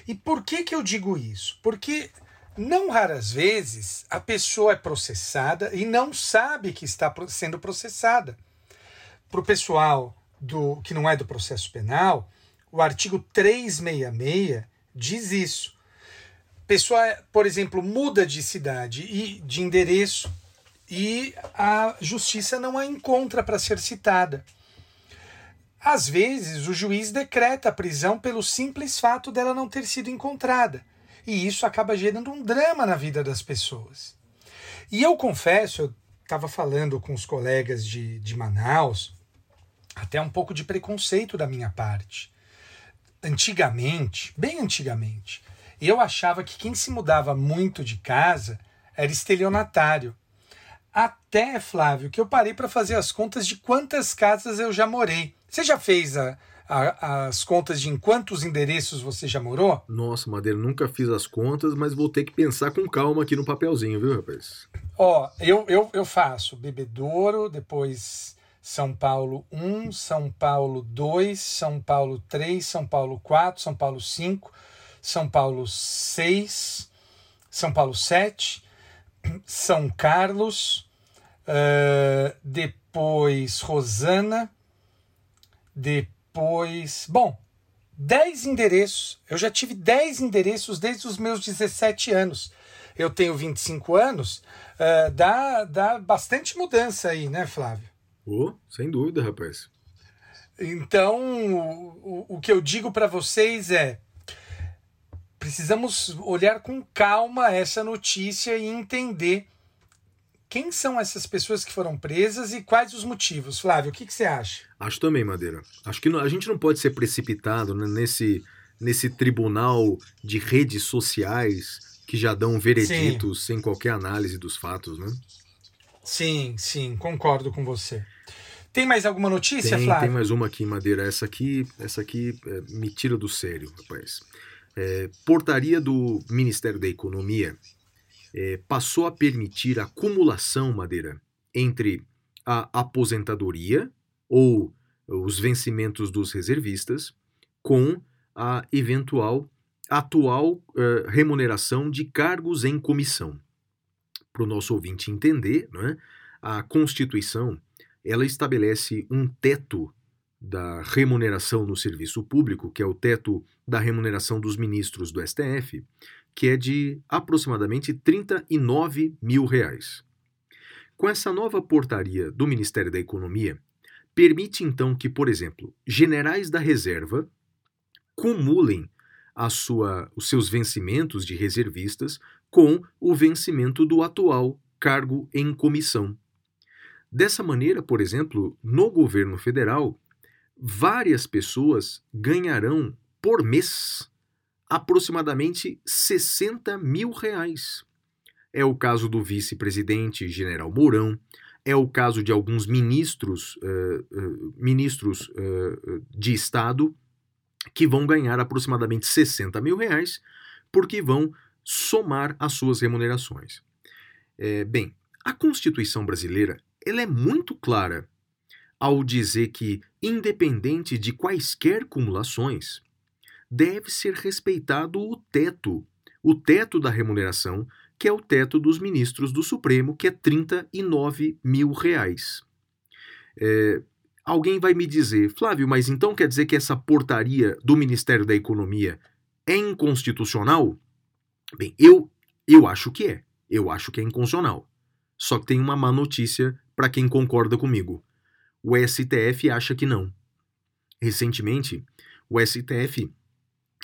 E por que, que eu digo isso? Porque não raras vezes a pessoa é processada e não sabe que está sendo processada. Para o pessoal do que não é do processo penal, o artigo 366 diz isso. Pessoa, por exemplo, muda de cidade e de endereço e a justiça não a encontra para ser citada. Às vezes, o juiz decreta a prisão pelo simples fato dela não ter sido encontrada. E isso acaba gerando um drama na vida das pessoas. E eu confesso, eu estava falando com os colegas de, de Manaus, até um pouco de preconceito da minha parte. Antigamente, bem antigamente, eu achava que quem se mudava muito de casa era estelionatário. Até, Flávio, que eu parei para fazer as contas de quantas casas eu já morei. Você já fez a- a- as contas de em quantos endereços você já morou? Nossa, Madeira, nunca fiz as contas, mas vou ter que pensar com calma aqui no papelzinho, viu, rapaz? Ó, eu, eu, eu faço Bebedouro, depois São Paulo 1, São Paulo 2, São Paulo 3, São Paulo 4, São Paulo 5, São Paulo 6, São Paulo 7, São Carlos, eh, depois Rosana, depois. Bom, 10 endereços. Eu já tive 10 endereços desde os meus 17 anos. Eu tenho 25 anos, eh, dá, dá bastante mudança aí, né, Flávio? Ô, sem dúvida, rapaz. Então, o, o- que eu digo para vocês é: precisamos olhar com calma essa notícia e entender quem são essas pessoas que foram presas e quais os motivos. Flávio, o que, que você acha? Acho também, Madeira. Acho que a gente não pode ser precipitado né, nesse, nesse tribunal de redes sociais que já dão vereditos sem qualquer análise dos fatos, né? Sim, sim, concordo com você. Tem mais alguma notícia, Tem, Flávio? tem mais uma aqui, Madeira. Essa aqui, essa aqui é, me tira do sério, rapaz. É, portaria do Ministério da Economia é, passou a permitir a acumulação, Madeira, entre a aposentadoria ou os vencimentos dos reservistas com a eventual atual eh, remuneração de cargos em comissão. Para o nosso ouvinte entender, né, a Constituição ela estabelece um teto da remuneração no serviço público, que é o teto da remuneração dos ministros do STF, que é de aproximadamente 39 mil reais. Com essa nova portaria do Ministério da Economia, permite então que, por exemplo, generais da reserva cumulem sua, os seus vencimentos de reservistas com o vencimento do atual cargo em comissão. Dessa maneira, por exemplo, no governo federal, várias pessoas ganharão por mês aproximadamente 60 mil reais. É o caso do vice-presidente General Mourão, é o caso de alguns ministros, eh, eh, ministros eh, de Estado que vão ganhar aproximadamente 60 mil reais porque vão somar as suas remunerações. É, bem, a Constituição brasileira ela é muito clara ao dizer que, independente de quaisquer cumulações, deve ser respeitado o teto, o teto da remuneração, que é o teto dos ministros do Supremo, que é 39 mil reais. É, alguém vai me dizer, Flávio, mas então quer dizer que essa portaria do Ministério da Economia é inconstitucional? Bem, eu, eu acho que é. Eu acho que é inconstitucional. Só que tem uma má notícia para quem concorda comigo. O STF acha que não. Recentemente, o STF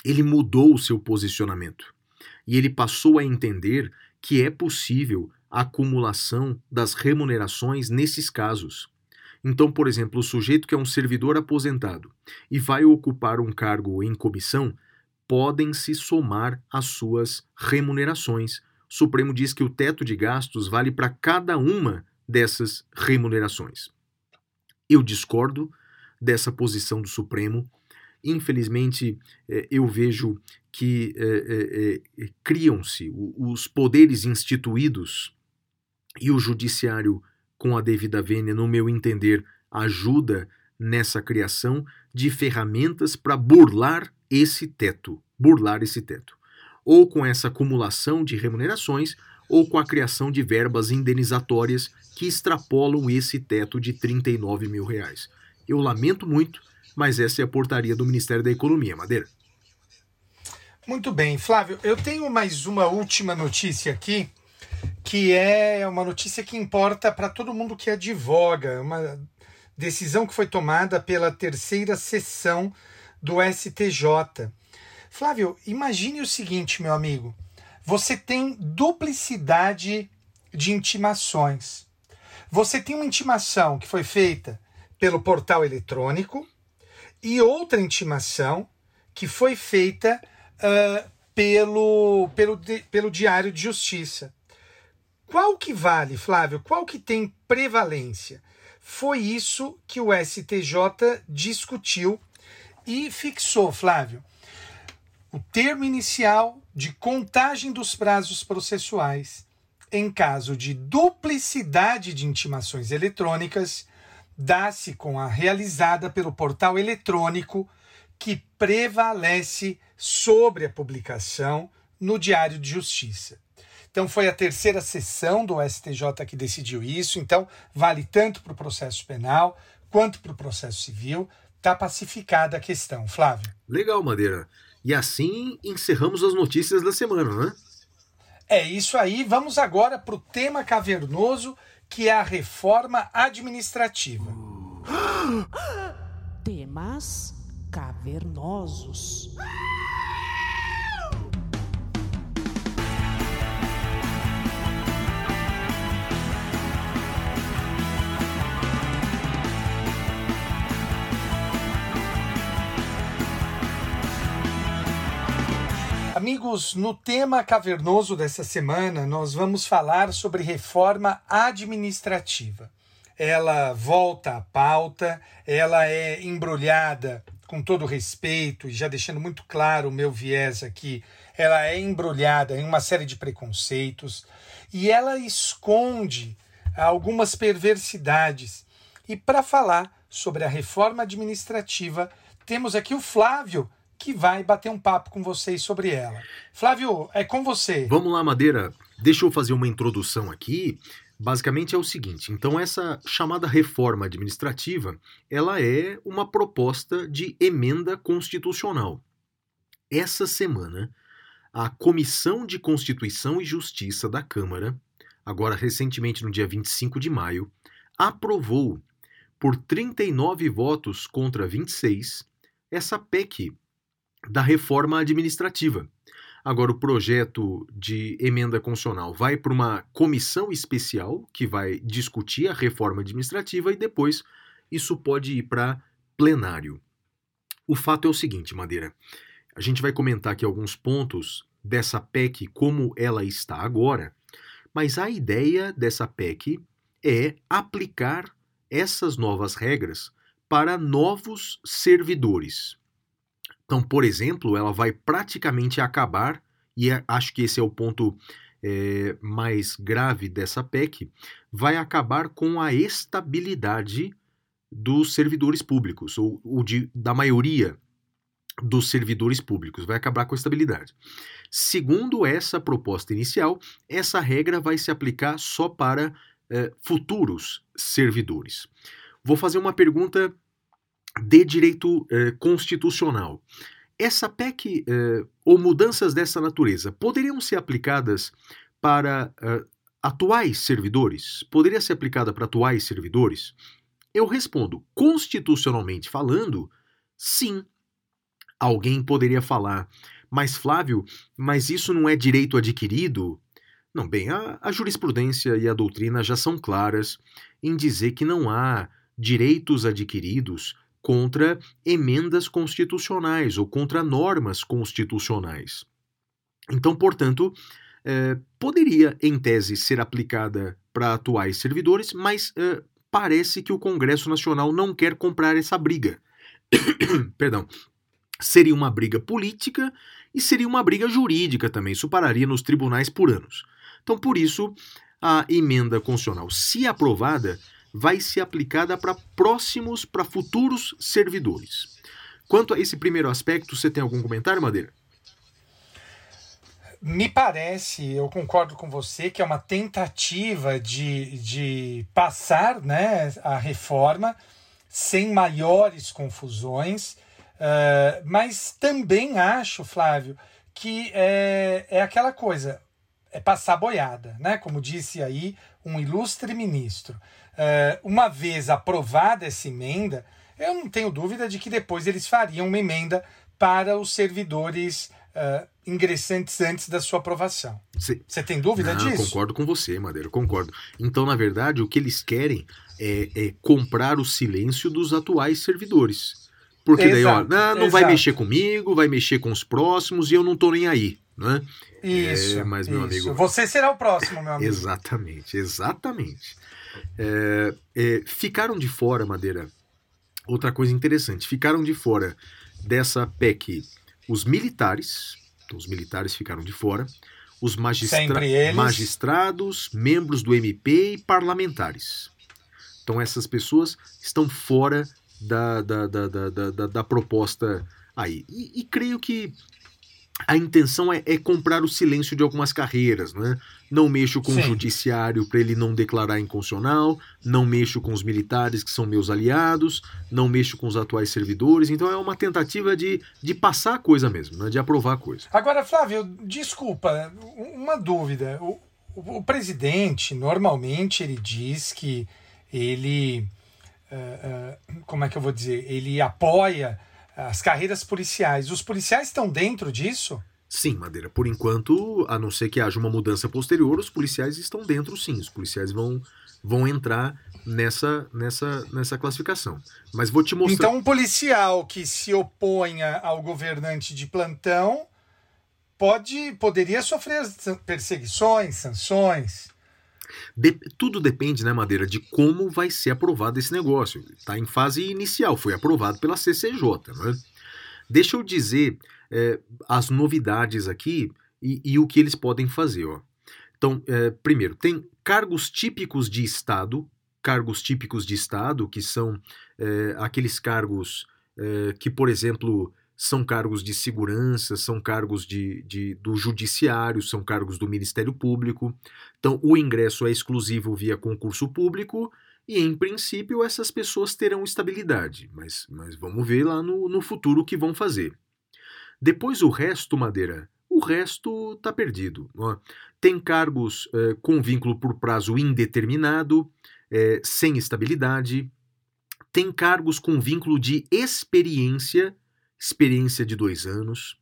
ele mudou o seu posicionamento e ele passou a entender que é possível a acumulação das remunerações nesses casos. Então, por exemplo, o sujeito que é um servidor aposentado e vai ocupar um cargo em comissão podem se somar às suas remunerações. O Supremo diz que o teto de gastos vale para cada uma dessas remunerações. Eu discordo dessa posição do Supremo. Infelizmente, eh, eu vejo que eh, eh, criam-se os poderes instituídos e o judiciário, com a devida vênia, no meu entender, ajuda nessa criação de ferramentas para burlar esse teto, burlar esse teto, ou com essa acumulação de remunerações, ou com a criação de verbas indenizatórias que extrapolam esse teto de 39 mil reais. Eu lamento muito, mas essa é a portaria do Ministério da Economia, Madeira. Muito bem, Flávio. Eu tenho mais uma última notícia aqui, que é uma notícia que importa para todo mundo que advoga, uma decisão que foi tomada pela terceira sessão do STJ. Flávio, imagine o seguinte, meu amigo. Você tem duplicidade de intimações. Você tem uma intimação que foi feita pelo portal eletrônico e outra intimação que foi feita ah, pelo, pelo, pelo Diário de Justiça. Qual que vale, Flávio? Qual que tem prevalência? Foi isso que o STJ discutiu e fixou, Flávio. O termo inicial de contagem dos prazos processuais em caso de duplicidade de intimações eletrônicas dá-se com a realizada pelo portal eletrônico que prevalece sobre a publicação no Diário de Justiça. Então foi a terceira sessão do STJ que decidiu isso, então vale tanto para o processo penal quanto para o processo civil. Está pacificada a questão, Flávio. Legal, Madeira. E assim encerramos as notícias da semana, né? É isso aí. Vamos agora para o tema cavernoso, que é a reforma administrativa. Temas cavernosos. Amigos, no tema cavernoso dessa semana, nós vamos falar sobre reforma administrativa. Ela volta à pauta, ela é embrulhada com todo respeito, e já deixando muito claro o meu viés aqui, ela é embrulhada em uma série de preconceitos e ela esconde algumas perversidades. E para falar sobre a reforma administrativa, temos aqui o Flávio, que vai bater um papo com vocês sobre ela. Flávio, é com você. Vamos lá, Madeira. Deixa eu fazer uma introdução aqui. Basicamente é o seguinte, então essa chamada reforma administrativa, ela é uma proposta de emenda constitucional. Essa semana, a Comissão de Constituição e Justiça da Câmara, agora recentemente no dia 25 de maio, aprovou por 39 votos contra 26 essa PEC da reforma administrativa. Agora, o projeto de emenda constitucional vai para uma comissão especial que vai discutir a reforma administrativa e depois isso pode ir para plenário. O fato é o seguinte, Madeira. A gente vai comentar aqui alguns pontos dessa PEC como ela está agora, mas a ideia dessa PEC é aplicar essas novas regras para novos servidores. Então, por exemplo, ela vai praticamente acabar, e é- acho que esse é o ponto é, mais grave dessa PEC, vai acabar com a estabilidade dos servidores públicos, ou, ou de, da maioria dos servidores públicos, vai acabar com a estabilidade. Segundo essa proposta inicial, essa regra vai se aplicar só para eh, futuros servidores. Vou fazer uma pergunta de direito eh, constitucional. Essa PEC eh, ou mudanças dessa natureza poderiam ser aplicadas para eh, atuais servidores? Poderia ser aplicada para atuais servidores? Eu respondo, constitucionalmente falando, sim. Alguém poderia falar, mas Flávio, mas isso não é direito adquirido? Não, bem, a, a jurisprudência e a doutrina já são claras em dizer que não há direitos adquiridos contra emendas constitucionais ou contra normas constitucionais. Então, portanto, eh, poderia, em tese, ser aplicada para atuais servidores, mas eh, parece que o Congresso Nacional não quer comprar essa briga. Perdão. Seria uma briga política e seria uma briga jurídica também. Isso pararia nos tribunais por anos. Então, por isso, a emenda constitucional, se aprovada, vai ser aplicada para próximos, para futuros servidores. Quanto a esse primeiro aspecto, você tem algum comentário, Madeira? Me parece, eu concordo com você, que é uma tentativa de, de passar né, a reforma sem maiores confusões, uh, mas também acho, Flávio, que é, é aquela coisa, é passar boiada, né? Como disse aí um ilustre ministro. É, uma vez aprovada essa emenda, eu não tenho dúvida de que depois eles fariam uma emenda para os servidores é, ingressantes antes da sua aprovação. Você tem dúvida Não, disso? concordo com você, Madeira, concordo. Então, na verdade, o que eles querem é, é comprar o silêncio dos atuais servidores. Porque daí, ó, Exato, não, não vai exato. mexer comigo, vai mexer com os próximos e eu não tô nem aí, né? Isso. É, mas, meu isso. amigo- Você será o próximo, meu amigo. Exatamente, exatamente. É, é, ficaram de fora, Madeira, outra coisa interessante, ficaram de fora dessa PEC os militares, então os militares ficaram de fora, os magistra magistrados, membros do MP e parlamentares. Então essas pessoas estão fora da, da, da, da, da, da- da proposta aí. E, e creio que a intenção é, é comprar o silêncio de algumas carreiras, né? Não mexo com Sim. o judiciário para ele não declarar inconstitucional, não mexo com os militares que são meus aliados, não mexo com os atuais servidores. Então é uma tentativa de, de passar a coisa mesmo, né? de aprovar a coisa. Agora, Flávio, desculpa, uma dúvida. O, o- o presidente, normalmente, ele diz que ele. eh, eh, como é que eu vou dizer? Ele apoia as carreiras policiais. Os policiais estão dentro disso? Sim, Madeira, por enquanto, a não ser que haja uma mudança posterior, os policiais estão dentro sim. Os policiais vão, vão entrar nessa, nessa, nessa classificação. Mas vou te mostrar. Então, um policial que se oponha ao governante de plantão pode poderia sofrer perseguições, sanções. De- tudo depende, né, Madeira, de como vai ser aprovado esse negócio. Está em fase inicial, foi aprovado pela CCJ. Né? Deixa eu dizer é, as novidades aqui e, e o que eles podem fazer. Ó. Então, é, primeiro, tem cargos típicos de Estado, cargos típicos de Estado, que são é, aqueles cargos é, que, por exemplo, são cargos de segurança, são cargos de, de- do judiciário, são cargos do Ministério Público. Então, o ingresso é exclusivo via concurso público e, em princípio, essas pessoas terão estabilidade. Mas, mas vamos ver lá no, no futuro o que vão fazer. Depois, o resto, Madeira, o resto está perdido. ó. Tem cargos eh, com vínculo por prazo indeterminado, eh, sem estabilidade. Tem cargos com vínculo de experiência, experiência de dois anos.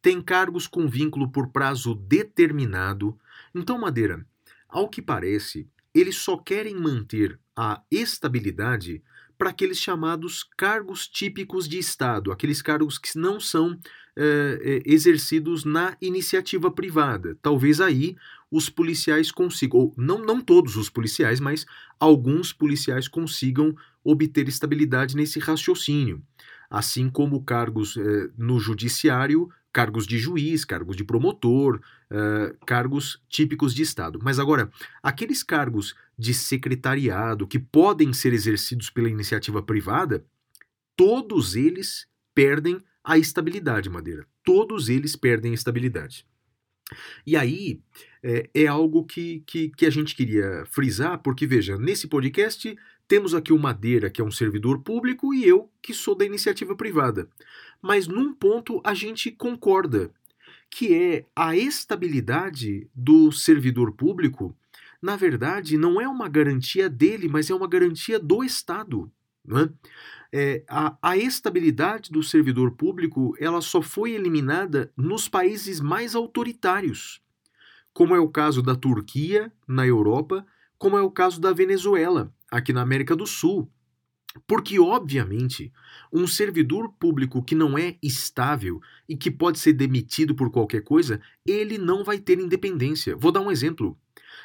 Tem cargos com vínculo por prazo determinado. Então, Madeira, ao que parece, eles só querem manter a estabilidade para aqueles chamados cargos típicos de Estado, aqueles cargos que não são eh, exercidos na iniciativa privada. Talvez aí os policiais consigam, ou não, não todos os policiais, mas alguns policiais consigam obter estabilidade nesse raciocínio. Assim como cargos eh, no judiciário, cargos de juiz, cargos de promotor, eh, cargos típicos de Estado. Mas agora, aqueles cargos de secretariado que podem ser exercidos pela iniciativa privada, todos eles perdem a estabilidade, Madeira. Todos eles perdem a estabilidade. E aí é, é algo que, que, que a gente queria frisar, porque veja, nesse podcast temos aqui o Madeira, que é um servidor público, e eu, que sou da iniciativa privada. Mas num ponto a gente concorda, que é a estabilidade do servidor público, na verdade, não é uma garantia dele, mas é uma garantia do Estado. É? É, a, a estabilidade do servidor público ela só foi eliminada nos países mais autoritários, como é o caso da Turquia, na Europa, como é o caso da Venezuela, aqui na América do Sul. Porque, obviamente, um servidor público que não é estável e que pode ser demitido por qualquer coisa, ele não vai ter independência. Vou dar um exemplo.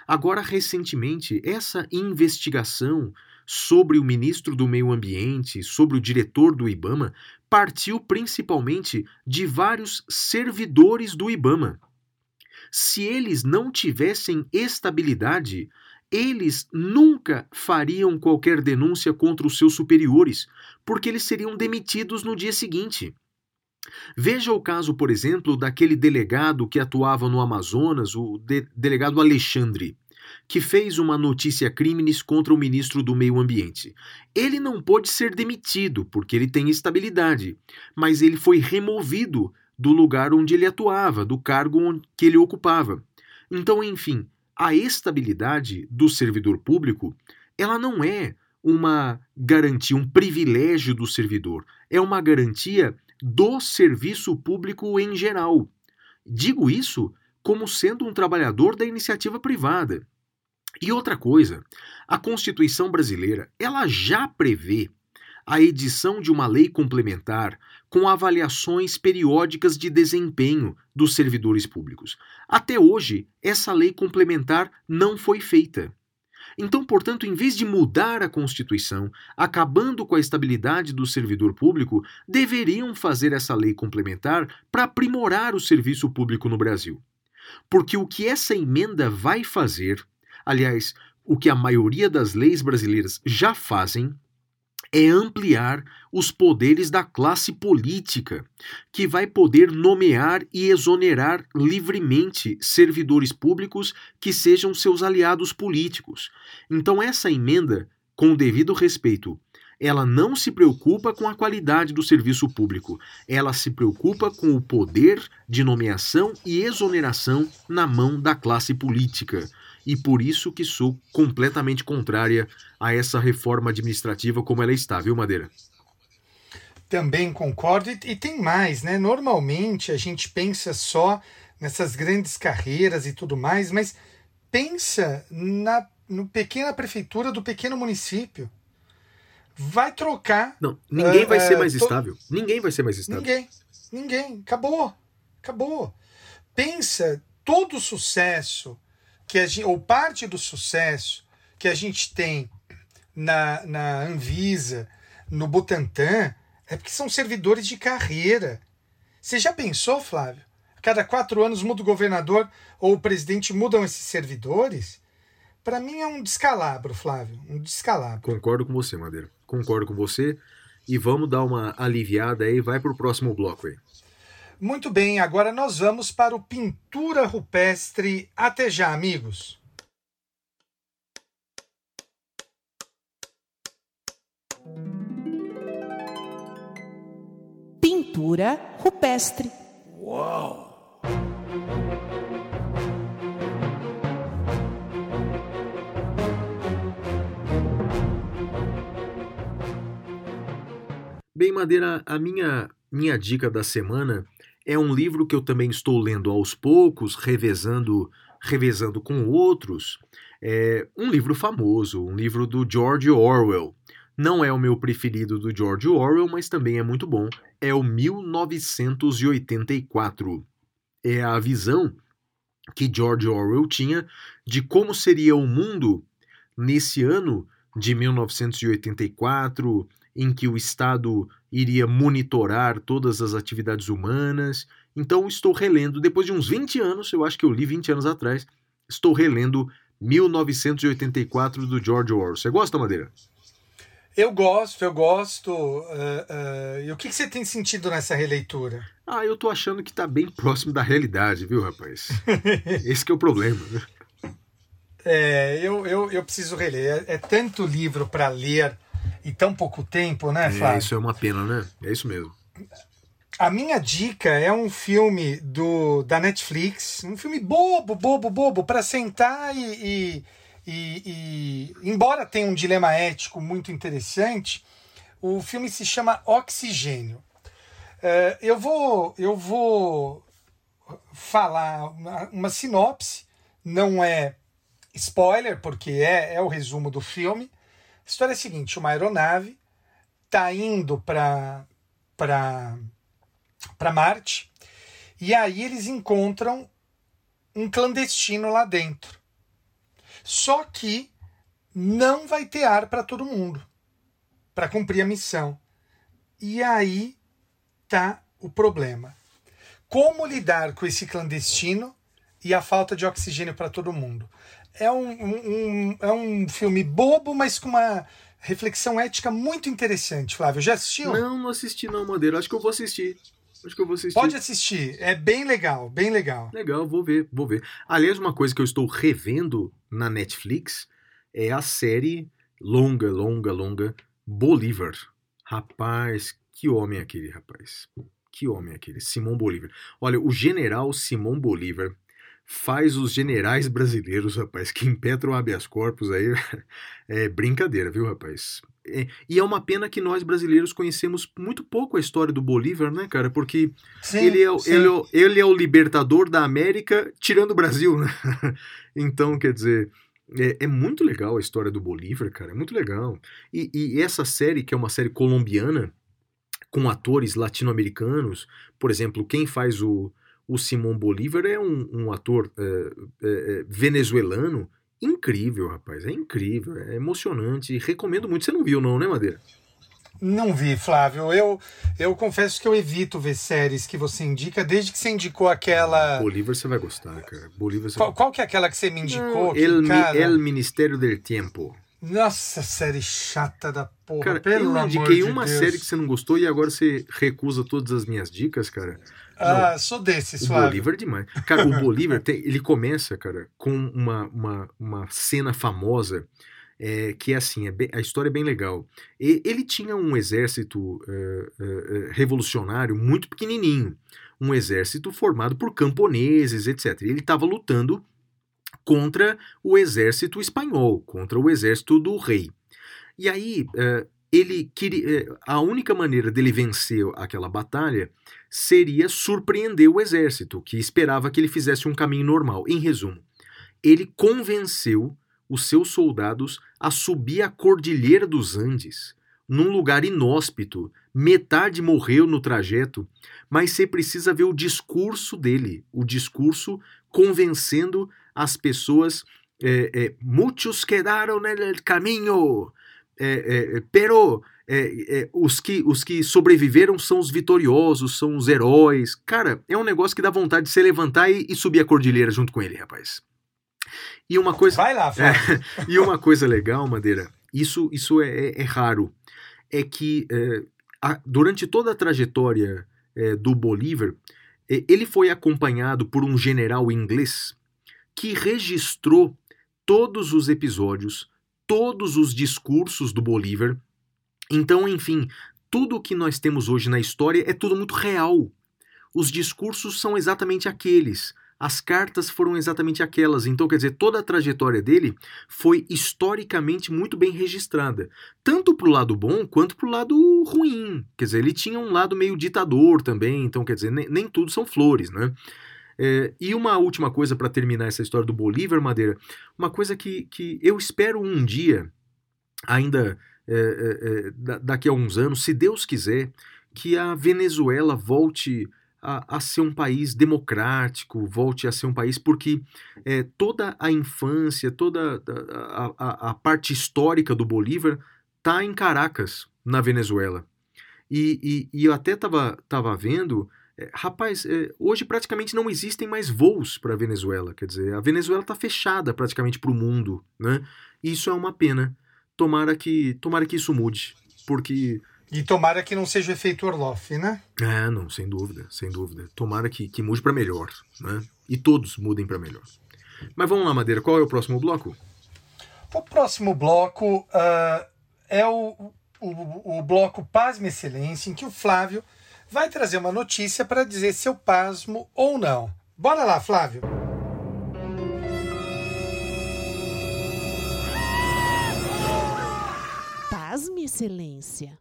Agora, recentemente, essa investigação sobre o ministro do Meio Ambiente, sobre o diretor do IBAMA, partiu principalmente de vários servidores do IBAMA. Se eles não tivessem estabilidade, eles nunca fariam qualquer denúncia contra os seus superiores, porque eles seriam demitidos no dia seguinte. Veja o caso, por exemplo, daquele delegado que atuava no Amazonas, o de- delegado Alexandre, que fez uma notícia crimes contra o ministro do Meio Ambiente. Ele não pôde ser demitido porque ele tem estabilidade, mas ele foi removido do lugar onde ele atuava, do cargo que ele ocupava. Então, enfim, a estabilidade do servidor público, ela não é uma garantia, um privilégio do servidor, é uma garantia do serviço público em geral. Digo isso como sendo um trabalhador da iniciativa privada. E outra coisa, a Constituição brasileira, ela já prevê a edição de uma lei complementar com avaliações periódicas de desempenho dos servidores públicos. Até hoje, essa lei complementar não foi feita. Então, portanto, em vez de mudar a Constituição, acabando com a estabilidade do servidor público, deveriam fazer essa lei complementar para aprimorar o serviço público no Brasil. Porque o que essa emenda vai fazer, aliás, o que a maioria das leis brasileiras já fazem, é ampliar os poderes da classe política, que vai poder nomear e exonerar livremente servidores públicos que sejam seus aliados políticos. Então, essa emenda, com o devido respeito, ela não se preocupa com a qualidade do serviço público, ela se preocupa com o poder de nomeação e exoneração na mão da classe política e por isso que sou completamente contrária a essa reforma administrativa como ela está, viu, Madeira? Também concordo. E, tem mais, né? Normalmente a gente pensa só nessas grandes carreiras e tudo mais, mas pensa na no pequena prefeitura do pequeno município. Vai trocar. Não, ninguém É, vai ser é, mais to- estável. Ninguém vai ser mais estável. Ninguém. Ninguém. Acabou. Acabou. Pensa todo o sucesso que a gente, ou parte do sucesso que a gente tem na, na Anvisa, no Butantan, é porque são servidores de carreira. Você já pensou, Flávio? A cada quatro anos muda o governador ou o presidente mudam esses servidores? Para mim é um descalabro, Flávio. Um descalabro. Concordo com você, Madeira. Concordo com você. E vamos dar uma aliviada aí, vai pro próximo bloco aí. Muito bem, agora nós vamos para o Pintura Rupestre. Até já, amigos. Pintura rupestre. Bem, Madeira, a minha, minha dica da semana é um livro que eu também estou lendo aos poucos, revezando, revezando com outros. É um livro famoso, um livro do George Orwell. Não é o meu preferido do George Orwell, mas também é muito bom. É o 1984. É a visão que George Orwell tinha de como seria o mundo nesse ano de 1984, em que o Estado iria monitorar todas as atividades humanas. Então estou relendo, depois de uns 20 anos, eu acho que eu li 20 anos atrás, estou relendo 1984 do George Orwell. Você gosta, Madeira? Eu gosto, eu gosto. eh, eh, e o que, que você tem sentido nessa releitura? Ah, eu tô achando que tá bem próximo da realidade, viu, rapaz? Esse que é o problema. né? É, eu, eu, eu preciso reler. É, é tanto livro para ler e tão pouco tempo, né, É, Flávio? isso é uma pena, né? É isso mesmo. A minha dica é um filme do da Netflix, um filme bobo, bobo, bobo, para sentar e, e, e- e- embora tenha um dilema ético muito interessante, o filme se chama Oxigênio. É, eu vou eu vou falar uma, uma sinopse, não é spoiler porque é, é o resumo do filme. A história é a seguinte: uma aeronave está indo para para Marte. E aí eles encontram um clandestino lá dentro. Só que não vai ter ar para todo mundo para cumprir a missão. E aí tá o problema. Como lidar com esse clandestino e a falta de oxigênio para todo mundo? É um, um- um- é um filme bobo, mas com uma reflexão ética muito interessante, Flávio. Já assistiu? Não, não assisti não, Madeira. Acho que eu vou assistir. Acho que eu vou assistir. Pode assistir, é bem legal, bem legal. Legal, vou ver, vou ver. Aliás, uma coisa que eu estou revendo na Netflix é a série longa, longa, longa Bolívar. Rapaz, que homem é aquele, rapaz. Que homem é aquele? Simão Bolívar. Olha, o general Simão Bolívar faz os generais brasileiros, rapaz, que impetram habeas corpus aí, é brincadeira, viu, rapaz? É, e é uma pena que nós brasileiros conhecemos muito pouco a história do Bolívar, né, cara? Porque Sim, ele, é, sim. ele, é ele é o libertador da América, tirando o Brasil, né? então, quer dizer, é, é muito legal a história do Bolívar, cara, é muito legal. E, e essa série, que é uma série colombiana, com atores latino-americanos, por exemplo, quem faz o, o Simão Bolívar é um, um ator é, é, venezuelano. Incrível, rapaz, é incrível, é emocionante. Recomendo muito. Você não viu, não, né, Madeira? Não vi, Flávio. Eu, eu confesso que eu evito ver séries que você indica, desde que você indicou aquela. Bolívar você vai gostar, cara. Bolívar você Qual, qual que é aquela que você me indicou? Não, que, el, cara, el Ministério del Tempo. Nossa, série chata da porra. Cara, pelo eu indiquei de uma Deus. série que você não gostou e agora você recusa todas as minhas dicas, cara. Ah, sou desses, O Flávio. Bolívar é demais. Cara, o Bolívar, tem- ele começa, cara, com uma, uma, uma cena famosa é, que é assim, é bem- a história é bem legal. E- ele tinha um exército é, é, é, revolucionário muito pequenininho. Um exército formado por camponeses, etc. E ele estava lutando contra o exército espanhol, contra o exército do rei. E aí, eh, ele queria, eh, a única maneira dele vencer aquela batalha seria surpreender o exército, que esperava que ele fizesse um caminho normal. Em resumo, ele convenceu os seus soldados a subir a Cordilheira dos Andes, num lugar inóspito. Metade morreu no trajeto, mas você precisa ver o discurso dele, o discurso convencendo as pessoas. eh, eh, muchos quedaron en el camino, eh, eh, pero eh, eh, os, que, os que sobreviveram são os vitoriosos, são os heróis. Cara, é um negócio que dá vontade de se levantar e, e subir a cordilheira junto com ele, rapaz. E uma coisa. Vai lá, Flávio. E uma coisa legal, Madeira, isso, isso é, é- é raro, é que é, a- durante toda a trajetória é, do Bolívar, é, ele foi acompanhado por um general inglês que registrou todos os episódios, todos os discursos do Bolívar. Então, enfim, tudo o que nós temos hoje na história é tudo muito real. Os discursos são exatamente aqueles. As cartas foram exatamente aquelas. Então, quer dizer, toda a trajetória dele foi historicamente muito bem registrada. Tanto pro lado bom quanto pro lado ruim. Quer dizer, ele tinha um lado meio ditador também. Então, quer dizer, nem, nem tudo são flores, né? É, e uma última coisa para terminar essa história do Bolívar Madeira, uma coisa que, que eu espero um dia, ainda é, é, da- daqui a uns anos, se Deus quiser, que a Venezuela volte a, a ser um país democrático, volte a ser um país, porque é, toda a infância, toda a, a- a- a parte histórica do Bolívar está em Caracas, na Venezuela. E, e- e eu até estava tava vendo, é, rapaz, é, hoje praticamente não existem mais voos para a Venezuela. Quer dizer, a Venezuela está fechada praticamente para o mundo, né? E isso é uma pena. Tomara que, tomara que isso mude, porque E tomara que não seja o efeito Orloff, né? é, não, sem dúvida, sem dúvida. Tomara que, que mude para melhor, né? E todos mudem para melhor. Mas vamos lá, Madeira, qual é o próximo bloco? O próximo bloco ah, é o, o, o bloco Pasme Excelência, em que o Flávio vai trazer uma notícia para dizer se eu pasmo ou não. Bora lá, Flávio. Pasme, Excelência.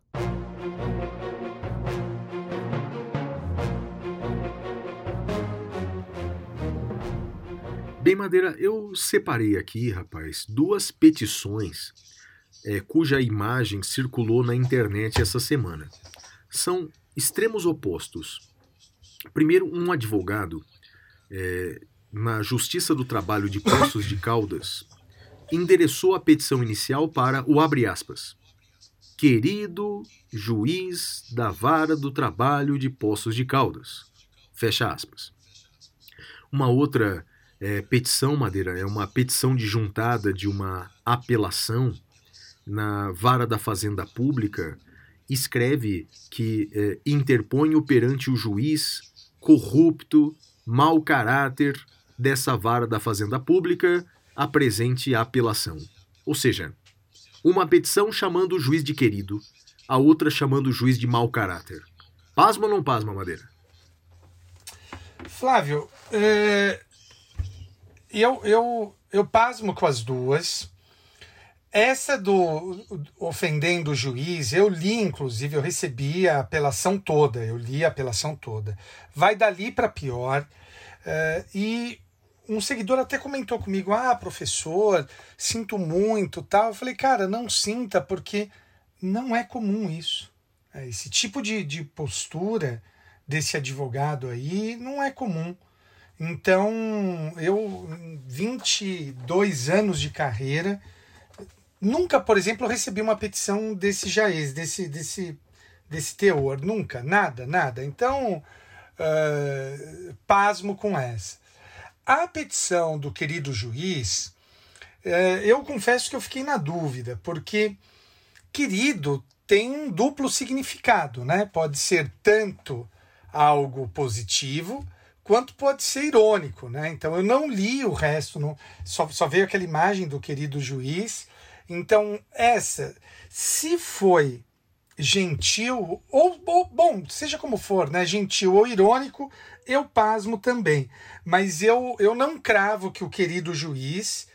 Bem, Madeira, eu separei aqui, rapaz, duas petições é, cuja imagem circulou na internet essa semana. São extremos opostos. Primeiro, um advogado é, na Justiça do Trabalho de Poços de Caldas endereçou a petição inicial para o abre aspas. Querido juiz da vara do trabalho de Poços de Caldas. Fecha aspas. Uma outra é, petição, Madeira, é uma petição de juntada de uma apelação na vara da Fazenda Pública, escreve que é, interponho perante o juiz corrupto, mau caráter dessa vara da Fazenda Pública, a apelação. Ou seja, uma petição chamando o juiz de querido, a outra chamando o juiz de mau caráter. Pasma ou não pasma, Madeira? Flávio, é, eu, eu, eu pasmo com as duas. Essa do ofendendo o juiz, eu li, inclusive, eu recebi a apelação toda, eu li a apelação toda. Vai dali para pior. É, e um seguidor até comentou comigo: Ah, professor, sinto muito tal. Eu falei, cara, não sinta, porque não é comum isso. É, Esse tipo de, de postura desse advogado aí não é comum. Então, eu, em 22 anos de carreira, nunca, por exemplo, recebi uma petição desse jaez, desse, desse, desse teor. Nunca, nada, nada. Então, eh, pasmo com essa. A petição do querido juiz, eh, eu confesso que eu fiquei na dúvida, porque querido tem um duplo significado, né? Pode ser tanto algo positivo quanto pode ser irônico, né? Então eu não li o resto, não, só, só veio aquela imagem do querido juiz. Então essa, se foi gentil ou, ou bom, seja como for, né? Gentil ou irônico, eu pasmo também. Mas eu, eu não cravo que o querido juiz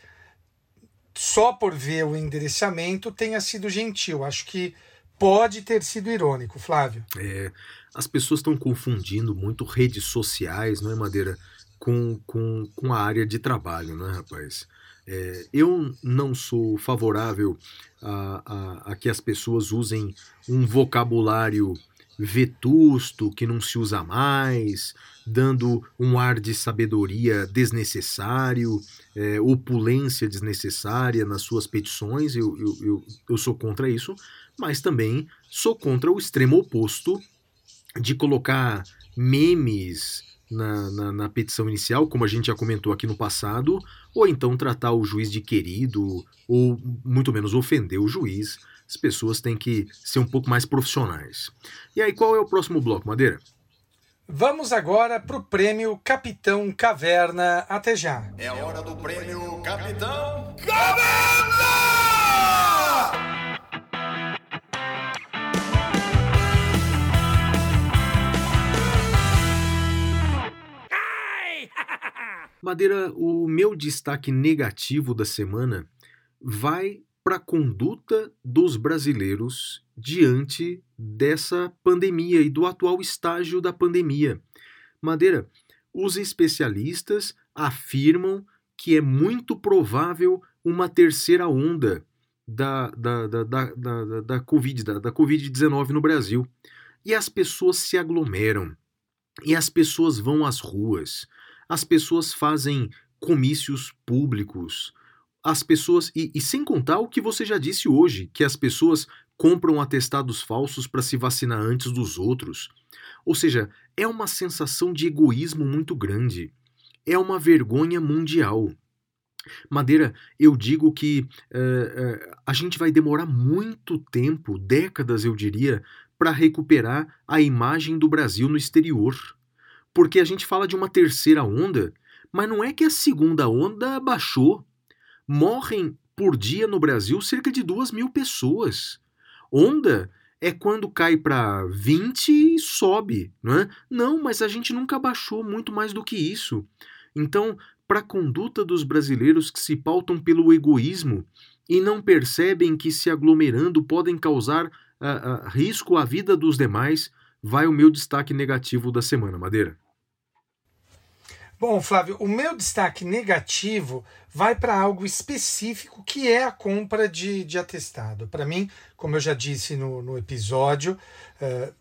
só por ver o endereçamento tenha sido gentil. Acho que pode ter sido irônico, Flávio. É, as pessoas estão confundindo muito redes sociais, não é, Madeira, com, com, com a área de trabalho, não é, rapaz? É, eu não sou favorável a, a, a que as pessoas usem um vocabulário vetusto que não se usa mais, dando um ar de sabedoria desnecessário, é, opulência desnecessária nas suas petições. Eu, eu, eu, eu sou contra isso, mas também sou contra o extremo oposto de colocar memes na, na, na petição inicial, como a gente já comentou aqui no passado, ou então tratar o juiz de querido, ou muito menos ofender o juiz. As pessoas têm que ser um pouco mais profissionais. E aí, qual é o próximo bloco, Madeira? Vamos agora para o prêmio Capitão Caverna. Até já. É a hora do prêmio Capitão Madeira, o meu destaque negativo da semana vai para a conduta dos brasileiros diante dessa pandemia e do atual estágio da pandemia. Madeira, os especialistas afirmam que é muito provável uma terceira onda da, da, da, da, da, da, da Covid, da, da Covid-19 no Brasil. E as pessoas se aglomeram. E as pessoas vão às ruas. As pessoas fazem comícios públicos. As pessoas. E, e sem contar o que você já disse hoje, que as pessoas compram atestados falsos para se vacinar antes dos outros. Ou seja, é uma sensação de egoísmo muito grande. É uma vergonha mundial. Madeira, eu digo que eh, eh, a gente vai demorar muito tempo, décadas eu diria, para recuperar a imagem do Brasil no exterior. Porque a gente fala de uma terceira onda, mas não é que a segunda onda baixou. Morrem por dia no Brasil cerca de duas mil pessoas. Onda é quando cai para 20 e sobe, não é? Não, mas a gente nunca baixou muito mais do que isso. Então, para a conduta dos brasileiros que se pautam pelo egoísmo e não percebem que se aglomerando podem causar ah, ah, risco à vida dos demais, vai o meu destaque negativo da semana, Madeira. Bom, Flávio, o meu destaque negativo vai para algo específico que é a compra de, de atestado. Para mim, como eu já disse no, no episódio, eh,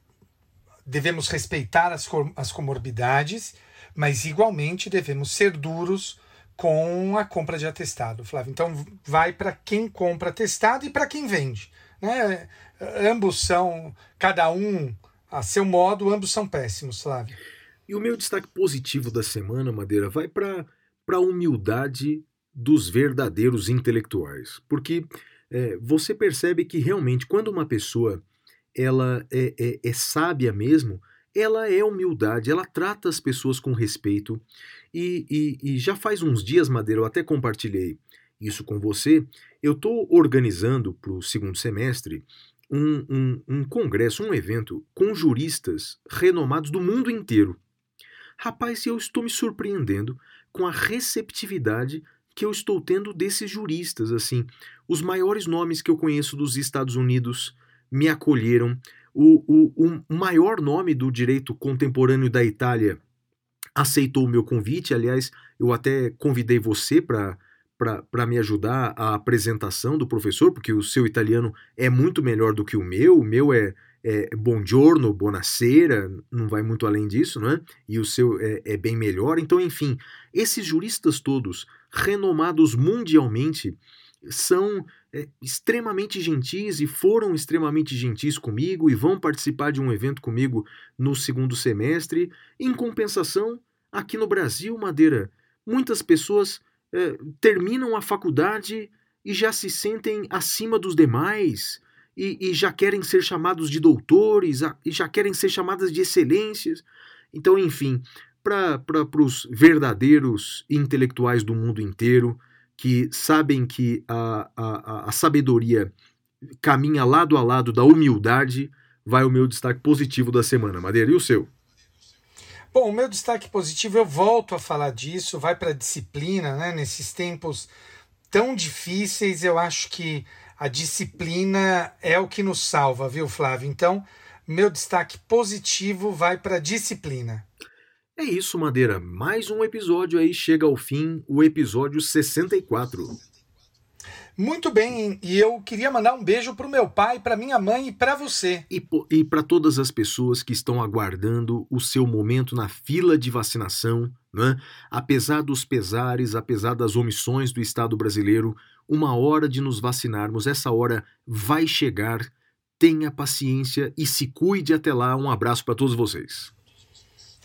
devemos respeitar as, as comorbidades, mas igualmente devemos ser duros com a compra de atestado, Flávio. Então, vai para quem compra atestado e para quem vende. Né? Ambos são, cada um a seu modo, ambos são péssimos, Flávio. E o meu destaque positivo da semana, Madeira, vai para a humildade dos verdadeiros intelectuais. Porque é, você percebe que realmente quando uma pessoa ela é, é, é sábia mesmo, ela é humildade, ela trata as pessoas com respeito. E, e, e já faz uns dias, Madeira, eu até compartilhei isso com você. Eu estou organizando para o segundo semestre um, um, um congresso, um evento com juristas renomados do mundo inteiro. Rapaz, eu estou me surpreendendo com a receptividade que eu estou tendo desses juristas, assim. Os maiores nomes que eu conheço dos Estados Unidos me acolheram. O, o, o maior nome do direito contemporâneo da Itália aceitou o meu convite. Aliás, eu até convidei você para para me ajudar a apresentação do professor, porque o seu italiano é muito melhor do que o meu. O meu é, é buongiorno, buonasera, não vai muito além disso, não é? E o seu é, é bem melhor. Então, enfim, esses juristas todos, renomados mundialmente, são é, extremamente gentis e foram extremamente gentis comigo e vão participar de um evento comigo no segundo semestre. Em compensação, aqui no Brasil, Madeira, muitas pessoas é, terminam a faculdade e já se sentem acima dos demais e, e já querem ser chamados de doutores e já querem ser chamadas de excelências. Então, enfim, para os verdadeiros intelectuais do mundo inteiro que sabem que a, a, a- a sabedoria caminha lado a lado da humildade, vai o meu destaque positivo da semana. Madeira, e o seu? Bom, o meu destaque positivo, eu volto a falar disso, vai para a disciplina, né? Nesses tempos tão difíceis, eu acho que a disciplina é o que nos salva, viu, Flávio? Então, meu destaque positivo vai para a disciplina. É isso, Madeira. Mais um episódio aí chega ao fim, o episódio 64. Muito bem, e eu queria mandar um beijo pro meu pai, para minha mãe e para você. E, e para todas as pessoas que estão aguardando o seu momento na fila de vacinação, né? apesar dos pesares, apesar das omissões do Estado brasileiro, uma hora de nos vacinarmos, essa hora vai chegar. Tenha paciência e se cuide até lá. Um abraço para todos vocês.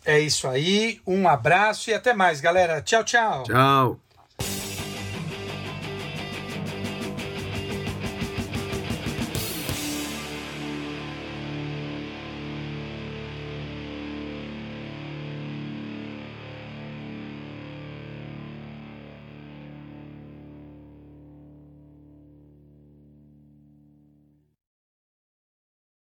É isso aí, um abraço e até mais, galera. Tchau, tchau. Tchau.